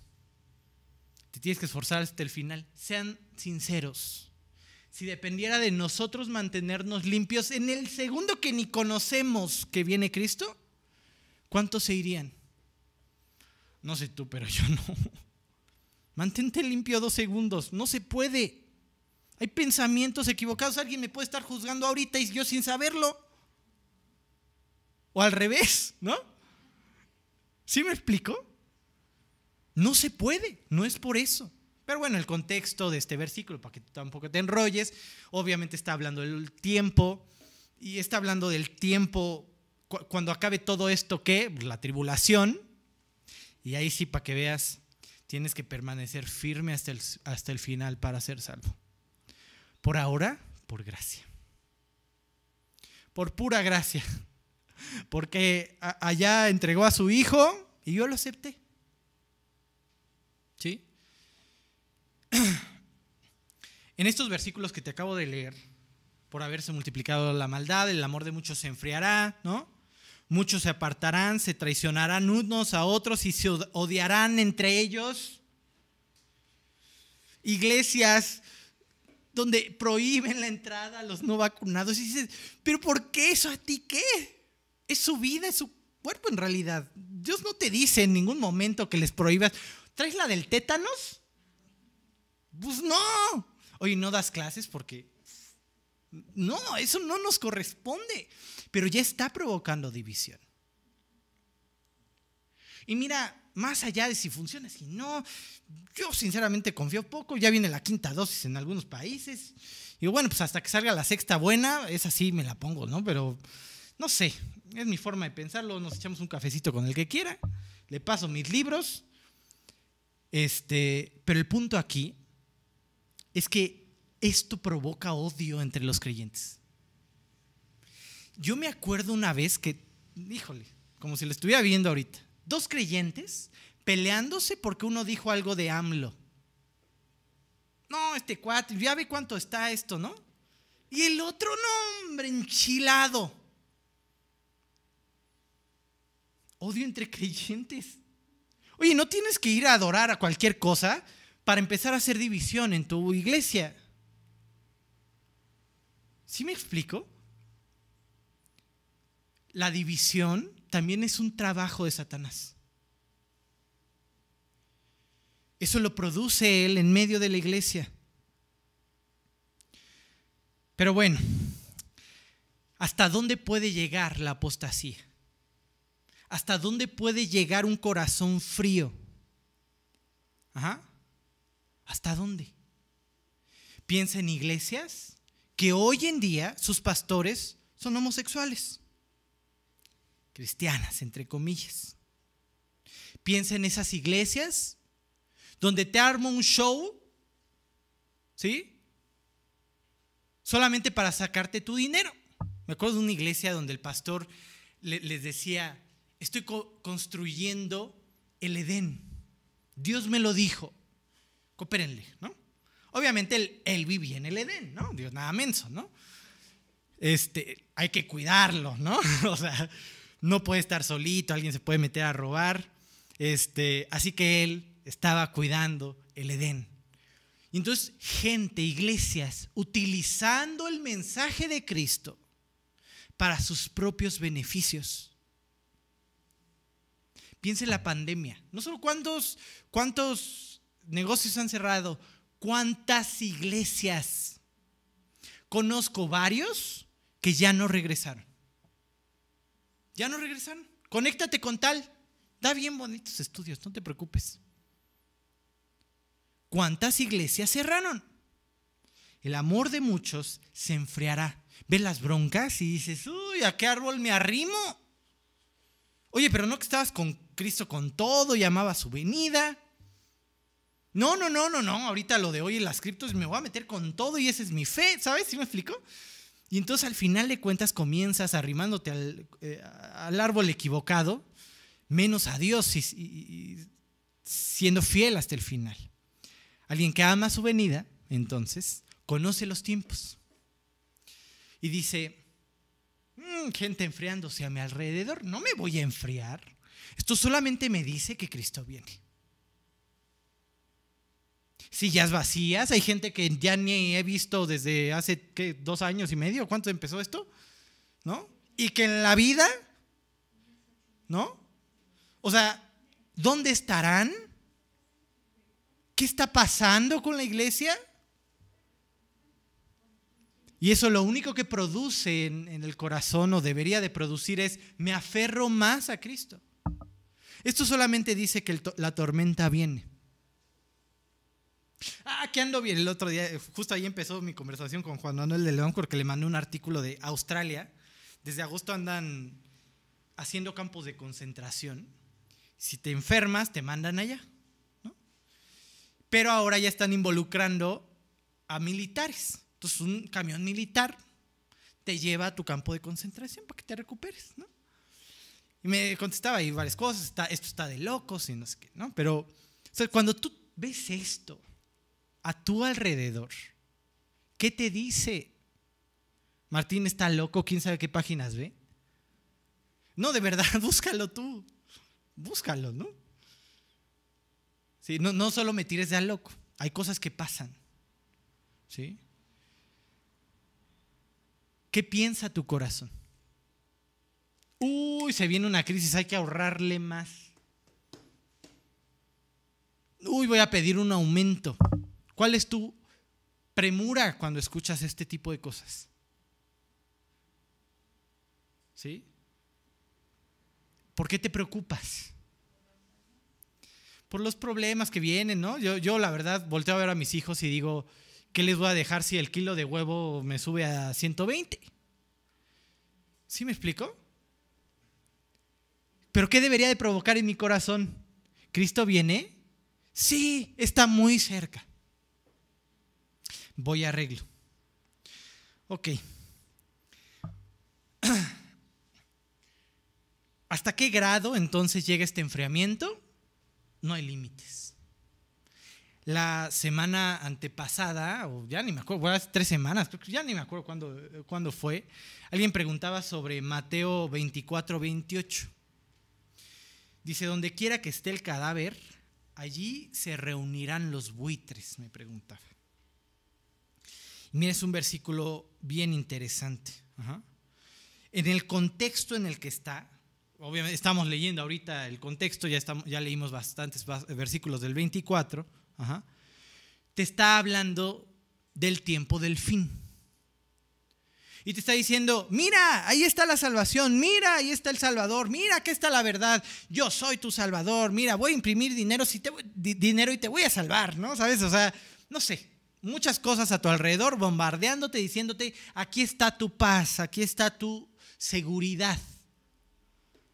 tienes que esforzar hasta el final. Sean sinceros. Si dependiera de nosotros mantenernos limpios en el segundo que ni conocemos que viene Cristo, ¿cuántos se irían? No sé tú, pero yo no. Mantente limpio dos segundos. No se puede. Hay pensamientos equivocados. Alguien me puede estar juzgando ahorita y yo sin saberlo. O al revés, ¿no? ¿Sí me explico? No se puede, no es por eso. Pero bueno, el contexto de este versículo, para que tampoco te enrolles, obviamente está hablando del tiempo y está hablando del tiempo, cuando acabe todo esto. Pues la tribulación. Y ahí sí, para que veas, tienes que permanecer firme hasta el, hasta el final para ser salvo. Por ahora, por gracia. Por pura gracia. (laughs) Porque allá entregó a su hijo y yo lo acepté. ¿Sí? En estos versículos que te acabo de leer, por haberse multiplicado la maldad, el amor de muchos se enfriará, ¿no? Muchos se apartarán, se traicionarán unos a otros y se odiarán entre ellos. Iglesias donde prohíben la entrada a los no vacunados. Y dices, pero ¿por qué eso a ti qué? Es su vida, es su cuerpo en realidad. Dios no te dice en ningún momento que les prohíbas. ¿Traes la del tétanos? Pues no. Oye, no das clases porque... No, eso no nos corresponde. Pero ya está provocando división. Y mira, más allá de si funciona, si no, yo sinceramente confío poco. Ya viene la quinta dosis en algunos países. Y bueno, pues hasta que salga la sexta buena, es así, me la pongo, ¿no? Pero no sé, es mi forma de pensarlo. Nos echamos un cafecito con el que quiera. Le paso mis libros. Este, pero el punto aquí es que esto provoca odio entre los creyentes. Yo me acuerdo una vez que, híjole, como si lo estuviera viendo ahorita, dos creyentes peleándose porque uno dijo algo de AMLO. No, este cuatro, ya ve cuánto está esto, ¿no? Y el otro, no, hombre, enchilado. Odio entre creyentes. Oye, no tienes que ir a adorar a cualquier cosa para empezar a hacer división en tu iglesia. ¿Sí me explico? La división también es un trabajo de Satanás. Eso lo produce él en medio de la iglesia. Pero bueno, ¿hasta dónde puede llegar la apostasía? ¿Hasta dónde puede llegar un corazón frío? Ajá. ¿Hasta dónde? Piensa en iglesias que hoy en día sus pastores son homosexuales, cristianas, entre comillas. Piensa en esas iglesias donde te armo un show, ¿sí? Solamente para sacarte tu dinero. Me acuerdo de una iglesia donde el pastor les decía, estoy construyendo el Edén. Dios me lo dijo. Coopérenle, ¿no? Obviamente él, él, vivía en el Edén, ¿no? Dios nada menso, ¿no? Este, hay que cuidarlo, ¿no? (laughs) o sea, no puede estar solito, alguien se puede meter a robar. Este, así que él estaba cuidando el Edén. Y entonces, gente, iglesias, utilizando el mensaje de Cristo para sus propios beneficios. Piense en la pandemia. No solo cuántos, cuántos negocios han cerrado, cuántas iglesias. Conozco varios que ya no regresaron. Ya no regresaron. Conéctate con tal. Da bien bonitos estudios, no te preocupes. ¿Cuántas iglesias cerraron? El amor de muchos se enfriará. Ves las broncas y dices, uy, ¿a qué árbol me arrimo? Oye, pero no que estabas con Cristo con todo y amaba su venida. No, no, no, no, no. Ahorita lo de hoy en las criptos me voy a meter con todo y esa es mi fe, ¿sabes? ¿Sí me explico? Y entonces al final de cuentas comienzas arrimándote al, eh, al árbol equivocado, menos a Dios y, siendo fiel hasta el final. Alguien que ama su venida, entonces, conoce los tiempos. Y dice, mm, gente enfriándose a mi alrededor, no me voy a enfriar. Esto solamente me dice que Cristo viene. Sillas vacías, hay gente que ya ni he visto desde hace ¿qué, dos años y medio, ¿cuánto empezó esto? ¿No? Y que en la vida, ¿no? O sea, ¿dónde estarán? ¿Qué está pasando con la iglesia? Y eso lo único que produce en, el corazón o debería de producir es, me aferro más a Cristo. Esto solamente dice que la tormenta viene. Ah, que ando bien. El otro día, justo ahí empezó mi conversación con Juan Manuel de León porque le mandé un artículo de Australia. Desde agosto andan haciendo campos de concentración. Si te enfermas, te mandan allá. Pero ahora ya están involucrando a militares. Entonces, un camión militar te lleva a tu campo de concentración para que te recuperes, ¿no? Y me contestaba ahí varias cosas, está, esto está de locos y no sé qué, ¿no? Pero cuando tú ves esto a tu alrededor, ¿qué te dice? Martín está loco, quién sabe qué páginas ve. No, de verdad, (laughs) búscalo tú. Búscalo, ¿no? Sí, no, no solo me tires de a loco, hay cosas que pasan. ¿Sí? ¿Qué piensa tu corazón? Uy, se viene una crisis, hay que ahorrarle más. Uy, voy a pedir un aumento. ¿Cuál es tu premura cuando escuchas este tipo de cosas? ¿Sí? ¿Por qué te preocupas? Por los problemas que vienen, ¿no? Yo, yo la verdad volteo a ver a mis hijos y digo, ¿qué les voy a dejar si el kilo de huevo me sube a 120? ¿Sí me explico? Pero ¿qué debería de provocar en mi corazón? ¿Cristo viene? Sí, está muy cerca. Voy a arreglo. Ok. (clears throat) ¿Hasta qué grado entonces llega este enfriamiento? No hay límites. La semana antepasada, o ya ni me acuerdo, hace tres semanas, ya ni me acuerdo cuándo, cuándo fue, alguien preguntaba sobre Mateo 24, 28. Dice, donde quiera que esté el cadáver, allí se reunirán los buitres, me preguntaba. Mira, es un versículo bien interesante. En el contexto en el que está, obviamente estamos leyendo ahorita el contexto, ya, estamos, ya leímos bastantes versículos del 24, te está hablando del tiempo del fin y te está diciendo, mira, ahí está la salvación, mira, ahí está el Salvador, mira, aquí está la verdad, yo soy tu Salvador, mira, voy a imprimir dinero, si te, dinero y te voy a salvar, ¿no? ¿Sabes? O sea, no sé, muchas cosas a tu alrededor, bombardeándote, diciéndote, aquí está tu paz, aquí está tu seguridad,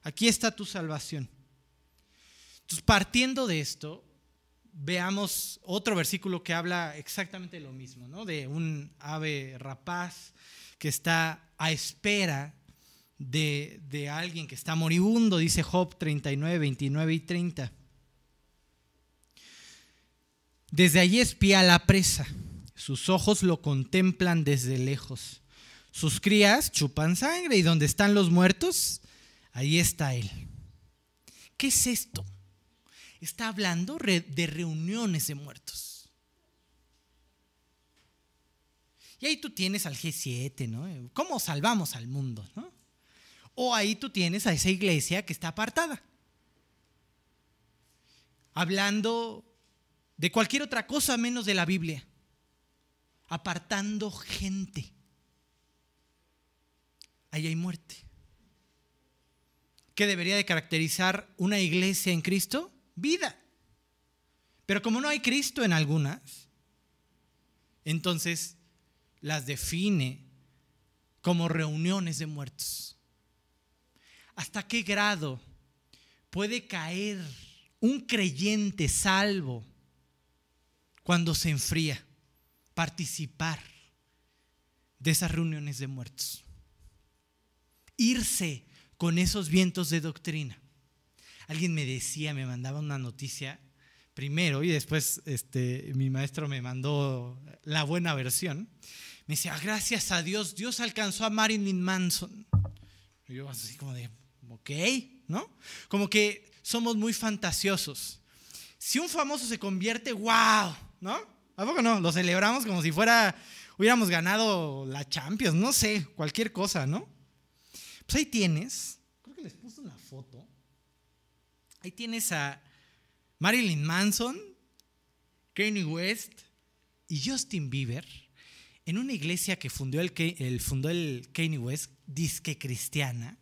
aquí está tu salvación. Entonces, partiendo de esto, veamos otro versículo que habla exactamente lo mismo, ¿no? De un ave rapaz que está a espera de, alguien que está moribundo, dice Job 39, 29 y 30. Desde allí espía la presa, sus ojos lo contemplan desde lejos, sus crías chupan sangre y donde están los muertos, ahí está él. ¿Qué es esto? Está hablando de reuniones de muertos. Y ahí tú tienes al G7, ¿no? ¿Cómo salvamos al mundo, no? O ahí tú tienes a esa iglesia que está apartada. Hablando de cualquier otra cosa menos de la Biblia. Apartando gente. Ahí hay muerte. ¿Qué debería de caracterizar una iglesia en Cristo? Vida. Pero como no hay Cristo en algunas, entonces las define como reuniones de muertos. ¿Hasta qué grado puede caer un creyente salvo cuando se enfría? Participar de esas reuniones de muertos. Irse con esos vientos de doctrina. Alguien me decía, me mandaba una noticia primero y después este, mi maestro me mandó la buena versión me decía, gracias a Dios, Dios alcanzó a Marilyn Manson. Y yo así como de, ok, ¿no? Como que somos muy fantasiosos. Si un famoso se convierte, wow, ¿no? ¿A poco no? Lo celebramos como si fuera, hubiéramos ganado la Champions, no sé, cualquier cosa, ¿no? Pues ahí tienes, creo que les puse una foto. Ahí tienes a Marilyn Manson, Kanye West y Justin Bieber en una iglesia que fundó el, el, fundó el Kanye West, disque cristiana,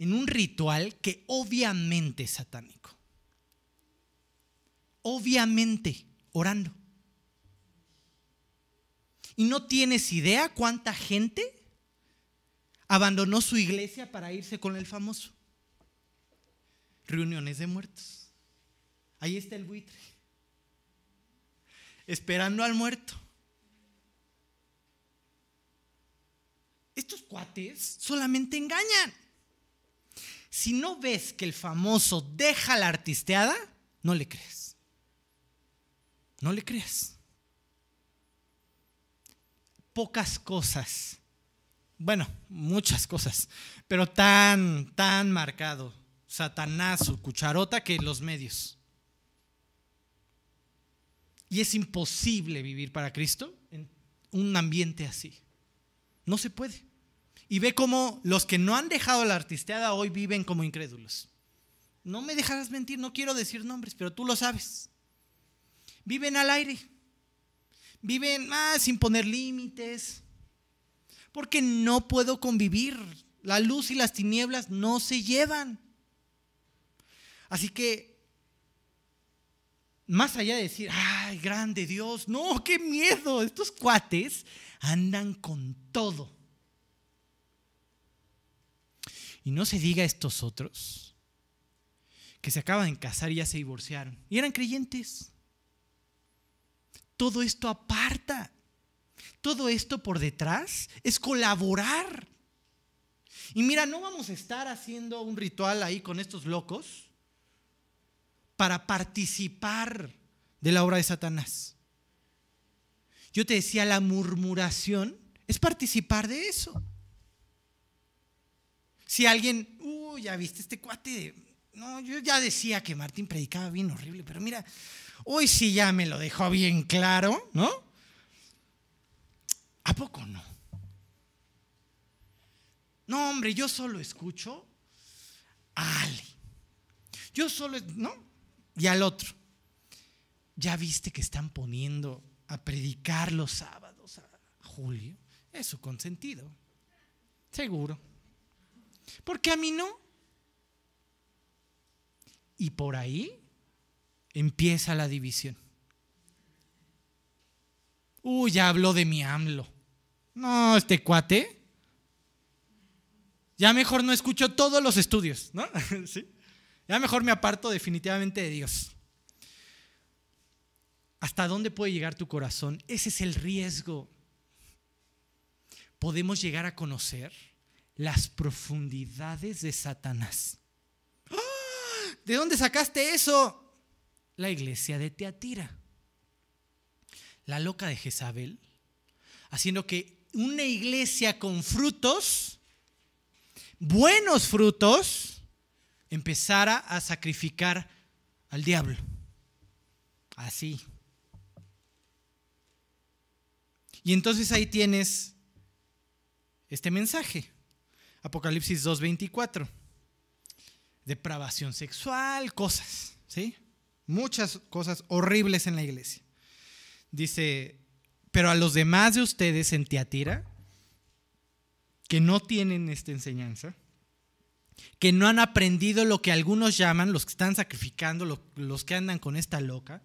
en un ritual que obviamente es satánico. Obviamente, orando. Y no tienes idea cuánta gente abandonó su iglesia para irse con el famoso. Reuniones de muertos. Ahí está el buitre. Esperando al muerto. Estos cuates solamente engañan. Si no ves que el famoso deja la artisteada, no le crees. No le crees. Pocas cosas, bueno, muchas cosas, pero tan, tan marcado, Satanás, su cucharota, que los medios. Y es imposible vivir para Cristo en un ambiente así. No se puede. Y ve cómo los que no han dejado la artisteada hoy viven como incrédulos. No me dejarás mentir, no quiero decir nombres, pero tú lo sabes. Viven al aire. Viven ah, sin poner límites. Porque no puedo convivir. La luz y las tinieblas no se llevan. Así que, más allá de decir, ay, grande Dios, no, qué miedo, estos cuates andan con todo. Y no se diga a estos otros que se acaban de casar y ya se divorciaron. Y eran creyentes. Todo esto aparta. Todo esto por detrás es colaborar. Y mira, no vamos a estar haciendo un ritual ahí con estos locos para participar de la obra de Satanás. Yo te decía, la murmuración es participar de eso. Si alguien, uy, ya viste este cuate, no, yo ya decía que Martín predicaba bien horrible, pero mira, hoy sí ya me lo dejó bien claro, ¿no? ¿A poco no? No, hombre, yo solo escucho a Ale. Yo solo, ¿no? Y al otro. ¿Ya viste que están poniendo a predicar los sábados a Julio? Eso con sentido. Seguro. Porque a mí no. Y por ahí empieza la división. Uy, ya habló de mi AMLO. No, este cuate. Ya mejor no escucho todos los estudios, ¿no? (laughs) Ya mejor me aparto definitivamente de Dios. ¿Hasta dónde puede llegar tu corazón? Ese es el riesgo. Podemos llegar a conocer las profundidades de Satanás. ¿De dónde sacaste eso? La iglesia de Teatira. La loca de Jezabel, haciendo que una iglesia con frutos, buenos frutos, empezara a sacrificar al diablo. Así. Y entonces ahí tienes este mensaje. Apocalipsis 2.24. Depravación sexual, cosas, ¿sí? Muchas cosas horribles en la iglesia. Dice, pero a los demás de ustedes en Tiatira, que no tienen esta enseñanza, que no han aprendido lo que algunos llaman, los que están sacrificando, los que andan con esta loca,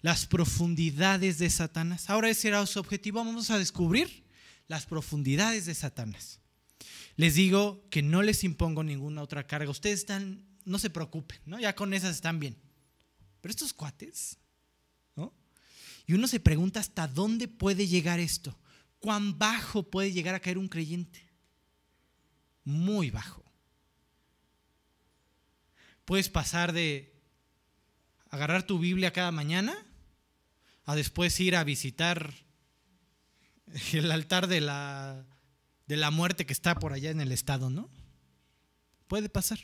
las profundidades de Satanás. Ahora ese era su objetivo, vamos a descubrir las profundidades de Satanás. Les digo que no les impongo ninguna otra carga. Ustedes están, no se preocupen, ¿no? Ya con esas están bien. Pero estos cuates, ¿no? Y uno se pregunta hasta dónde puede llegar esto. ¿Cuán bajo puede llegar a caer un creyente? Muy bajo. Puedes pasar de agarrar tu Biblia cada mañana a después ir a visitar el altar de la de la muerte que está por allá en el estado, ¿no? Puede pasar.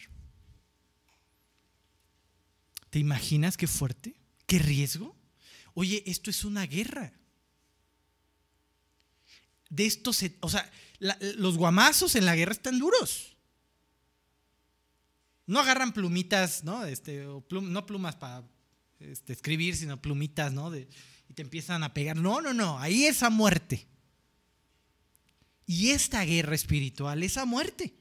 ¿Te imaginas qué fuerte? ¿Qué riesgo? Oye, esto es una guerra. De esto se, o sea, los guamazos en la guerra están duros. No agarran plumitas, ¿no? Este, no plumas para este, escribir, sino plumitas, ¿no? y te empiezan a pegar. No, no, no. Ahí es muerte. Y esta guerra espiritual es a muerte.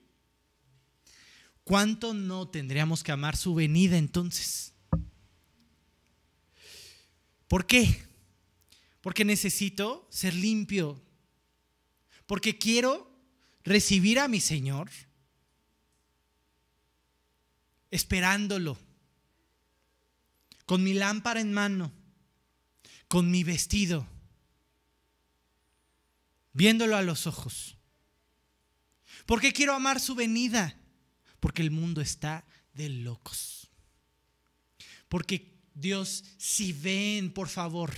¿Cuánto no tendríamos que amar su venida entonces? ¿Por qué? Porque necesito ser limpio. Porque quiero recibir a mi Señor esperándolo, con mi lámpara en mano, con mi vestido, viéndolo a los ojos. ¿Por qué quiero amar su venida? Porque el mundo está de locos. Porque Dios, si ven, por favor.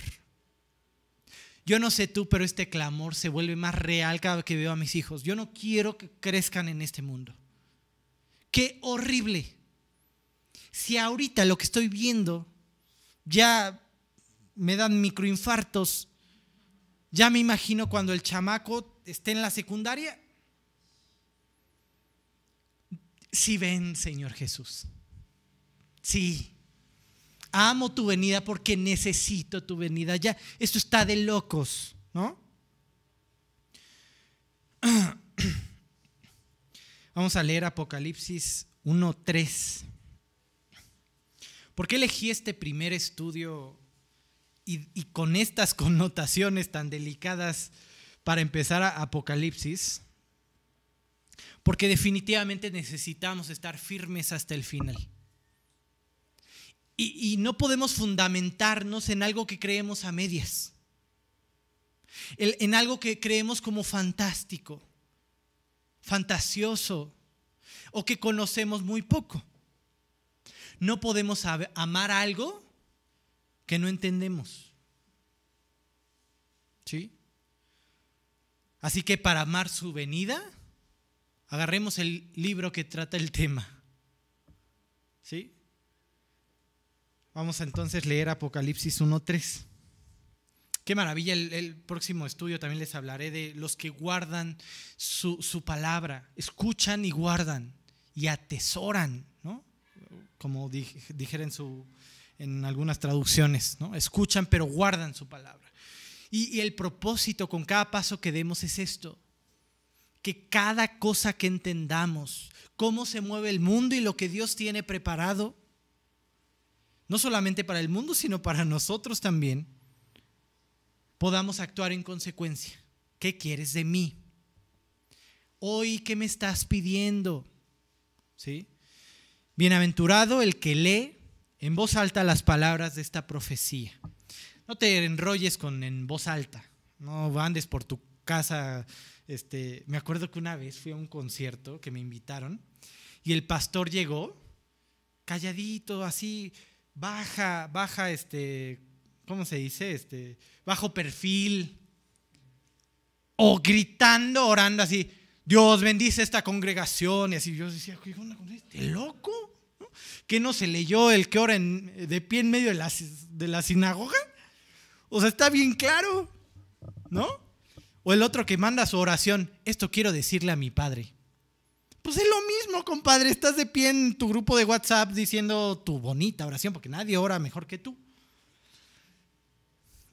Yo no sé tú, pero este clamor se vuelve más real cada vez que veo a mis hijos. Yo no quiero que crezcan en este mundo. Qué horrible. Si ahorita lo que estoy viendo ya me dan microinfartos, ya me imagino cuando el chamaco esté en la secundaria. Si ven, Señor Jesús. Sí. Amo tu venida porque necesito tu venida. Ya, esto está de locos, ¿no? (clears throat) Vamos a leer Apocalipsis 1.3. ¿Por qué elegí este primer estudio y, con estas (laughs) connotaciones tan delicadas para empezar a Apocalipsis? Porque definitivamente necesitamos estar firmes hasta el final. Y, y no podemos fundamentarnos en algo que creemos a medias, en algo que creemos como fantástico, fantasioso o que conocemos muy poco. No podemos amar algo que no entendemos. ¿Sí? Así que para amar su venida, agarremos el libro que trata el tema. ¿Sí? Vamos a entonces leer Apocalipsis 1.3. Qué maravilla, el, próximo estudio también les hablaré de los que guardan su, su palabra, escuchan y guardan y atesoran, ¿no? Como dijera en, su, en algunas traducciones, ¿no? Escuchan pero guardan su palabra. Y, el propósito con cada paso que demos es esto, que cada cosa que entendamos, cómo se mueve el mundo y lo que Dios tiene preparado, no solamente para el mundo, sino para nosotros también, podamos actuar en consecuencia. ¿Qué quieres de mí? Hoy, ¿qué me estás pidiendo? ¿Sí? Bienaventurado el que lee en voz alta las palabras de esta profecía. No te enrolles con en voz alta. No andes por tu casa. Este, me acuerdo que una vez fui a un concierto que me invitaron y el pastor llegó calladito, así, baja, baja, este, ¿cómo se dice? Este, bajo perfil, o gritando, orando así, Dios bendice esta congregación, y así yo decía, ¿este loco? ¿Qué no se leyó el que ora de pie en medio de la, de la sinagoga? O sea, está bien claro, ¿no? O el otro que manda su oración, esto quiero decirle a mi padre. Pues es lo mismo, compadre, estás de pie en tu grupo de WhatsApp diciendo tu bonita oración, porque nadie ora mejor que tú.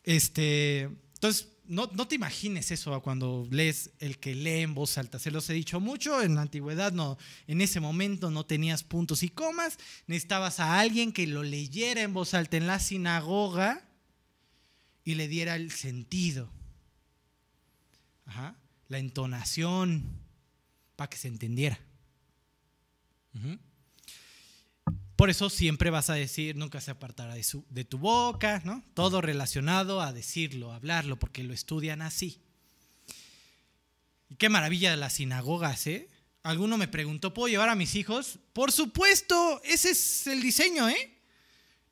Este, entonces, no, no, te imagines eso cuando lees el que lee en voz alta. Se los he dicho mucho, en la antigüedad no, en ese momento no tenías puntos y comas, necesitabas a alguien que lo leyera en voz alta en la sinagoga y le diera el sentido, Ajá, la entonación, para que se entendiera. Uh. Por eso siempre vas a decir, nunca se apartará de, su, de, tu boca, ¿no? Todo relacionado a decirlo, a hablarlo, porque lo estudian así. Qué maravilla las sinagogas, ¿eh? Alguno me preguntó, ¿puedo llevar a mis hijos? Por supuesto, ese es el diseño, ¿eh?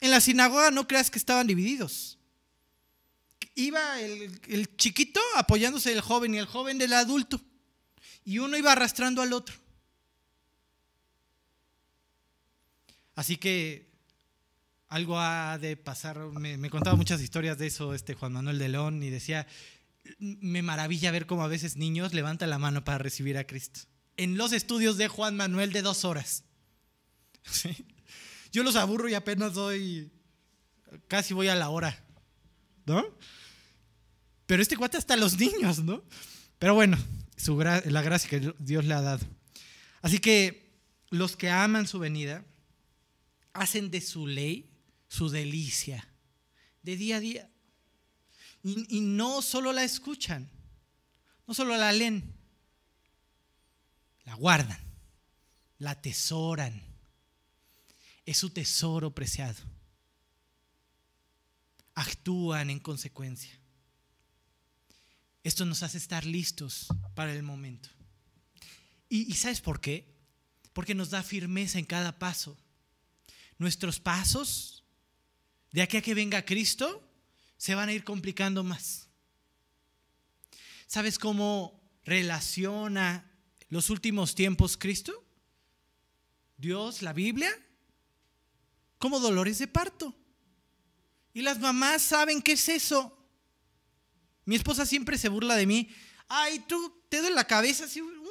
En la sinagoga no creas que estaban divididos. Iba el, el chiquito apoyándose del joven y el joven del adulto. Y uno iba arrastrando al otro. Así que algo ha de pasar, me, contaba muchas historias de eso este Juan Manuel de León y decía, me maravilla ver cómo a veces niños levantan la mano para recibir a Cristo. En los estudios de Juan Manuel de dos horas. (laughs) ¿Sí? Yo los aburro y apenas doy, casi voy a la hora, ¿no? Pero este cuate hasta los niños, ¿no? Pero bueno, la gracia que Dios le ha dado. Así que los que aman su venida, hacen de su ley su delicia, de día a día. Y, y no solo la escuchan, no solo la leen, la guardan, la atesoran. Es su tesoro preciado. Actúan en consecuencia. Esto nos hace estar listos para el momento. ¿Y, sabes por qué? Porque nos da firmeza en cada paso. Nuestros pasos, de aquí a que venga Cristo, se van a ir complicando más. ¿Sabes cómo relaciona los últimos tiempos Cristo? Dios, la Biblia, como dolores de parto. Y las mamás saben qué es eso. Mi esposa siempre se burla de mí. Ay, tú te duele la cabeza,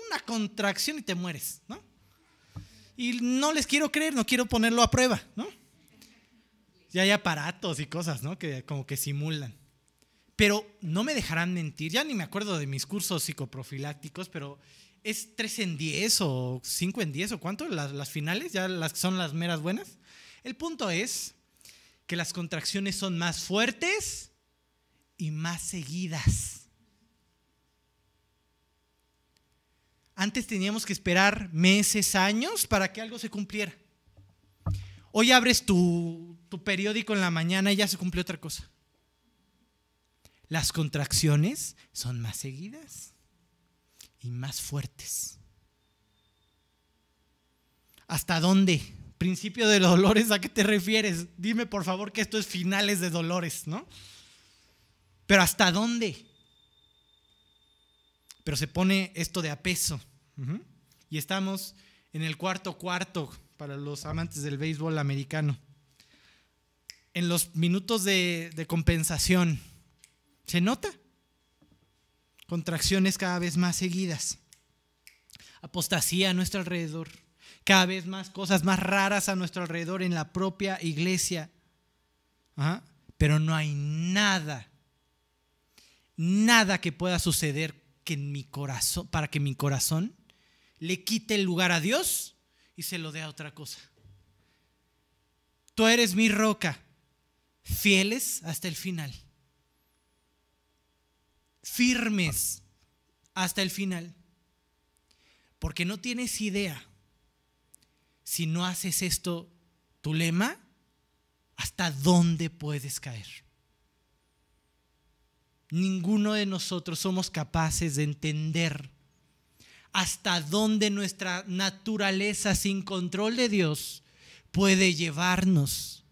una contracción y te mueres, ¿no? Y no les quiero creer, no quiero ponerlo a prueba, ¿no? Ya hay aparatos y cosas, ¿no? Que como que simulan. Pero no me dejarán mentir, ya ni me acuerdo de mis cursos psicoprofilácticos, pero es 3 en 10 o 5 en 10 o cuánto, las, las finales, ya las son las meras buenas. El punto es que las contracciones son más fuertes y más seguidas. Antes teníamos que esperar meses, años para que algo se cumpliera. Hoy abres tu, tu periódico en la mañana y ya se cumplió otra cosa. Las contracciones son más seguidas y más fuertes. ¿Hasta dónde? Principio de dolores, ¿a qué te refieres? Dime por favor que esto es finales de dolores, ¿no? Pero ¿hasta dónde? Pero se pone esto de Y estamos en el cuarto cuarto para los amantes del béisbol americano. En los minutos de, de compensación, ¿se nota? Contracciones cada vez más seguidas. Apostasía a nuestro alrededor. Cada vez más cosas más raras a nuestro alrededor en la propia iglesia. Pero no hay nada, nada que pueda suceder que en mi corazón, para que mi corazón le quite el lugar a Dios y se lo dé a otra cosa. Tú eres mi roca, fieles hasta el final, firmes hasta el final, porque no tienes idea, si no haces esto, tu lema, hasta dónde puedes caer. Ninguno de nosotros somos capaces de entender hasta dónde nuestra naturaleza sin control de Dios puede llevarnos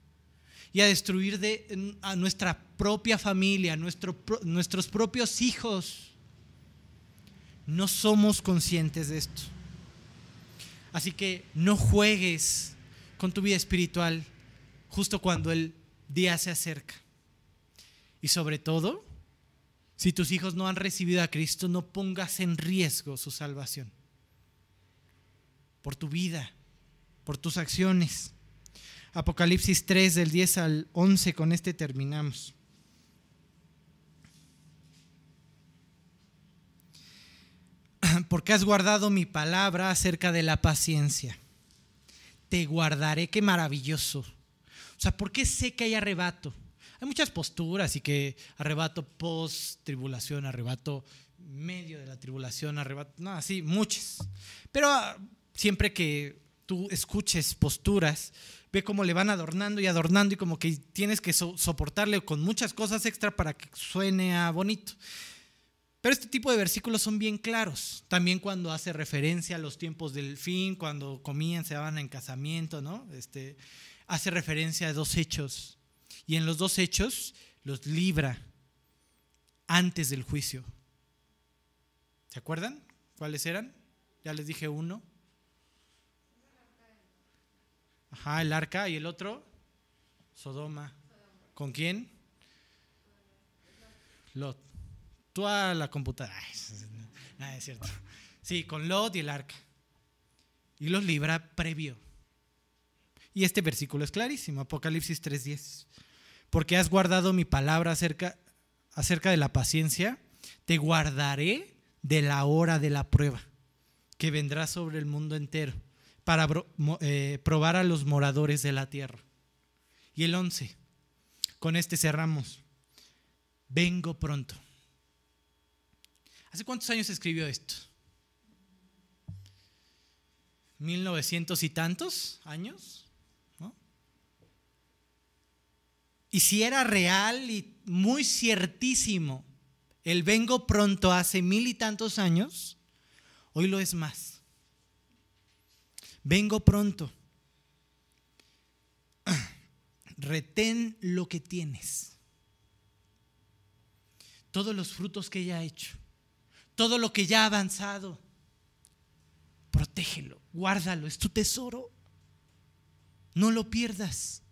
y a destruir de, a nuestra propia familia, nuestros propios hijos. No somos conscientes de esto. Así que no juegues con tu vida espiritual justo cuando el día se acerca. Y sobre todo, si tus hijos no han recibido a Cristo, no pongas en riesgo su salvación. Por tu vida, por tus acciones. Apocalipsis 3 del 10 al 11, con este terminamos. (clears throat) Porque has guardado mi palabra acerca de la paciencia. Te guardaré, qué maravilloso. O sea, ¿por qué sé que hay arrebato? Hay muchas posturas y que arrebato post tribulación, arrebato medio de la tribulación, arrebato, no, así, muchas. Pero ah, siempre que tú escuches posturas, ve cómo le van adornando y adornando y como que tienes que soportarle con muchas cosas extra para que suene a bonito. Pero este tipo de versículos son bien claros. También cuando hace referencia a los tiempos del fin, cuando comían, se daban en casamiento, ¿no? Este, hace referencia a dos hechos y en los dos hechos los libra antes del juicio. ¿Se acuerdan cuáles eran? Ya les dije uno. Ajá, el arca y el otro, Sodoma. ¿Con quién? Lot. Tú a la computadora. Nada, es cierto. Sí, con Lot y el arca. Y los libra previo. Y este versículo es clarísimo, Apocalipsis 3:10 porque has guardado mi palabra acerca, acerca de la paciencia, te guardaré de la hora de la prueba que vendrá sobre el mundo entero para eh, probar a los moradores de la tierra. Y el 11, con este cerramos. vengo pronto. ¿Hace cuántos años escribió esto? ¿Mil novecientos y tantos años? Y si era real y muy ciertísimo el vengo pronto hace mil y tantos años, hoy lo es más. Vengo pronto. (clears throat) Retén lo que tienes. Todos los frutos que ya ha hecho. Todo lo que ya ha avanzado. Protégelo, guárdalo, es tu tesoro. No lo pierdas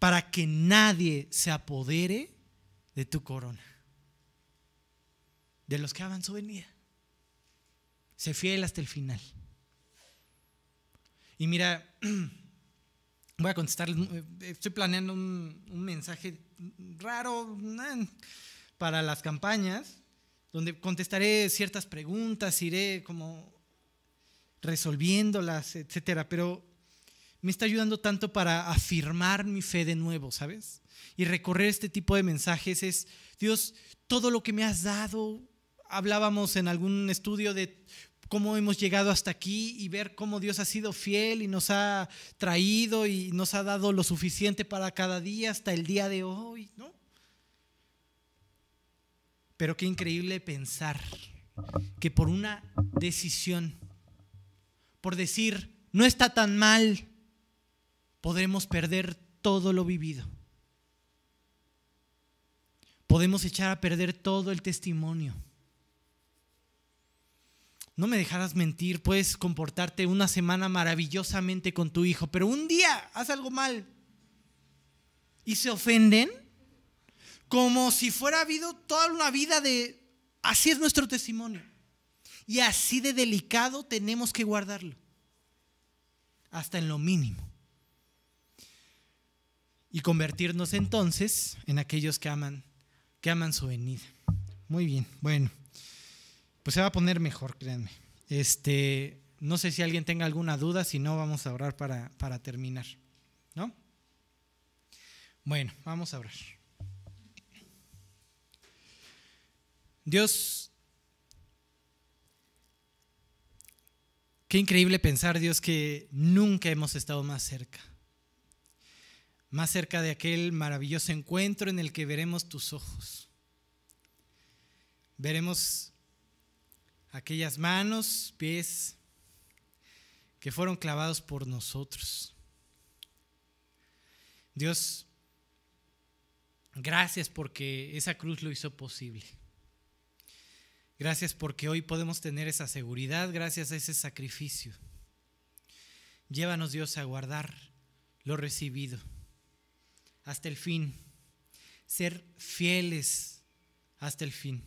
para que nadie se apodere de tu corona. De los que hagan su venida. Sé fiel hasta el final. Y mira, (clears throat) voy a contestar, estoy planeando un, mensaje raro para las campañas, donde contestaré ciertas preguntas, iré como resolviéndolas, etcétera, pero me está ayudando tanto para afirmar mi fe de nuevo, ¿sabes? Y recorrer este tipo de mensajes es, Dios, todo lo que me has dado, hablábamos en algún estudio de cómo hemos llegado hasta aquí y ver cómo Dios ha sido fiel y nos ha traído y nos ha dado lo suficiente para cada día hasta el día de hoy, ¿no? Pero qué increíble pensar que por una decisión, por decir, no está tan mal, podremos perder todo lo vivido. Podemos echar a perder todo el testimonio. No me dejarás mentir, puedes comportarte una semana maravillosamente con tu hijo, pero un día haz algo mal y se ofenden como si fuera habido toda una vida de... Así es nuestro testimonio. Y así de delicado tenemos que guardarlo. Hasta en lo mínimo y convertirnos entonces en aquellos que aman, que aman su venida. Muy bien, bueno, pues se va a poner mejor, créanme. Este, no sé si alguien tenga alguna duda, si no, vamos a orar para, para terminar, ¿no? Bueno, vamos a orar. Dios, qué increíble pensar, Dios, que nunca hemos estado más cerca más cerca de aquel maravilloso encuentro en el que veremos tus ojos. Veremos aquellas manos, pies que fueron clavados por nosotros. Dios, gracias porque esa cruz lo hizo posible. Gracias porque hoy podemos tener esa seguridad gracias a ese sacrificio. Llévanos Dios a guardar lo recibido hasta el fin, ser fieles hasta el fin.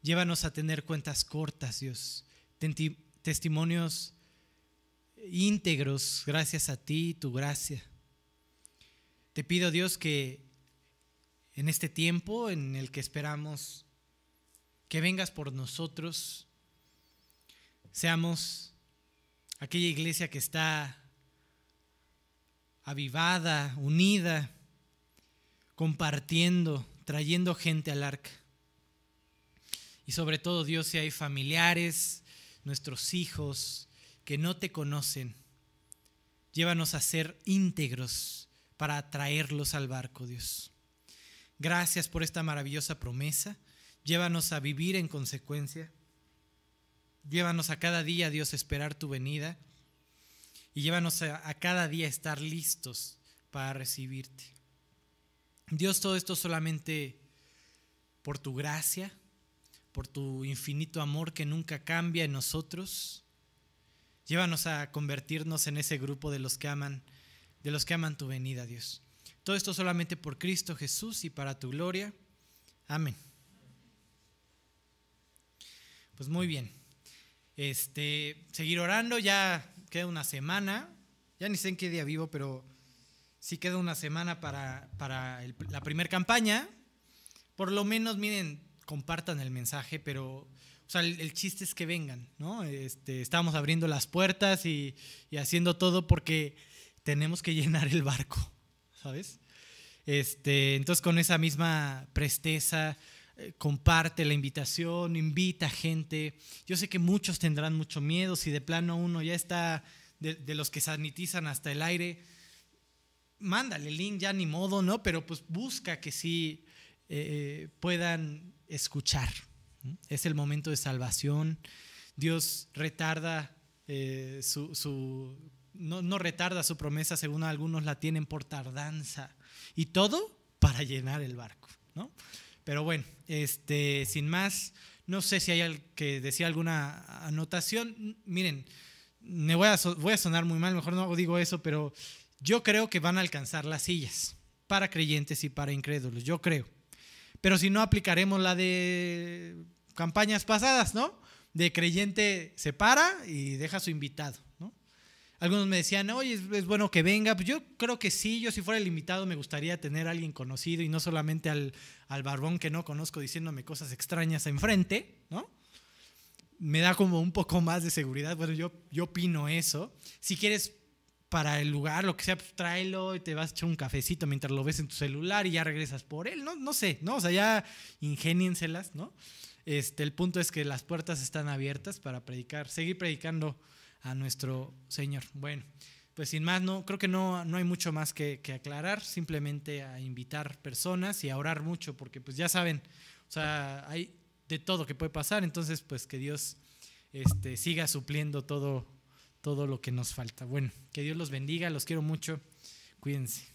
Llévanos a tener cuentas cortas, Dios, testimonios íntegros gracias a ti, tu gracia. Te pido, Dios, que en este tiempo en el que esperamos que vengas por nosotros, seamos aquella iglesia que está avivada, unida, compartiendo, trayendo gente al arca. Y sobre todo, Dios, si hay familiares, nuestros hijos que no te conocen, llévanos a ser íntegros para traerlos al barco, Dios. Gracias por esta maravillosa promesa. Llévanos a vivir en consecuencia. Llévanos a cada día, Dios, a esperar tu venida y llévanos a, cada día estar listos para recibirte. Dios, todo esto solamente por tu gracia, por tu infinito amor que nunca cambia en nosotros. Llévanos a convertirnos en ese grupo de los que aman, de los que aman tu venida, Dios. Todo esto solamente por Cristo Jesús y para tu gloria. Amén. Pues muy bien. Este, seguir orando, ya queda una semana, ya ni sé en qué día vivo, pero sí queda una semana para, la primera campaña. Por lo menos, miren, compartan el mensaje, pero o sea, el, chiste es que vengan, ¿no? Este, estamos abriendo las puertas y, y haciendo todo porque tenemos que (laughs) llenar el barco, ¿sabes? Este, entonces con esa misma presteza, eh, comparte la invitación, invita gente. Yo sé que muchos tendrán mucho miedo si de plano uno ya está de, los que sanitizan hasta el aire. Mándale el link, ya ni modo, ¿no? Pero pues busca que sí eh, puedan escuchar. Es el momento de salvación. Dios retarda eh, su, no, no, retarda su promesa, según algunos la tienen por tardanza. Y todo para llenar el barco, ¿no? Pero bueno, este, sin más, no sé si hay alguien que decía alguna anotación. Miren, me voy a, voy a sonar muy mal, mejor no digo eso, pero yo creo que van a alcanzar las sillas para creyentes y para incrédulos, yo creo. Pero si no, aplicaremos la de campañas pasadas, ¿no? De creyente se para y deja su invitado. Algunos me decían, oye, es, bueno que venga. Pues yo creo que sí, yo si fuera el invitado me gustaría tener a alguien conocido y no solamente al, al barbón que no conozco diciéndome cosas extrañas enfrente, ¿no? Me da como un poco más de seguridad. Bueno, yo, yo opino eso. Si quieres para el lugar, lo que sea, pues tráelo y te vas a echar un cafecito mientras lo ves en tu celular y ya regresas por él. No, no sé, ¿no? O sea, ya ingénienselas, ¿no? Este, el punto es que las puertas están abiertas para predicar, seguir predicando a nuestro Señor. Bueno, pues sin más, no, creo que no, no hay mucho más que, aclarar, simplemente a invitar personas y a orar mucho, porque pues ya saben, o sea, hay de todo que puede pasar, entonces pues que Dios este, siga supliendo todo, todo lo que nos falta. Bueno, que Dios los bendiga, los quiero mucho, cuídense.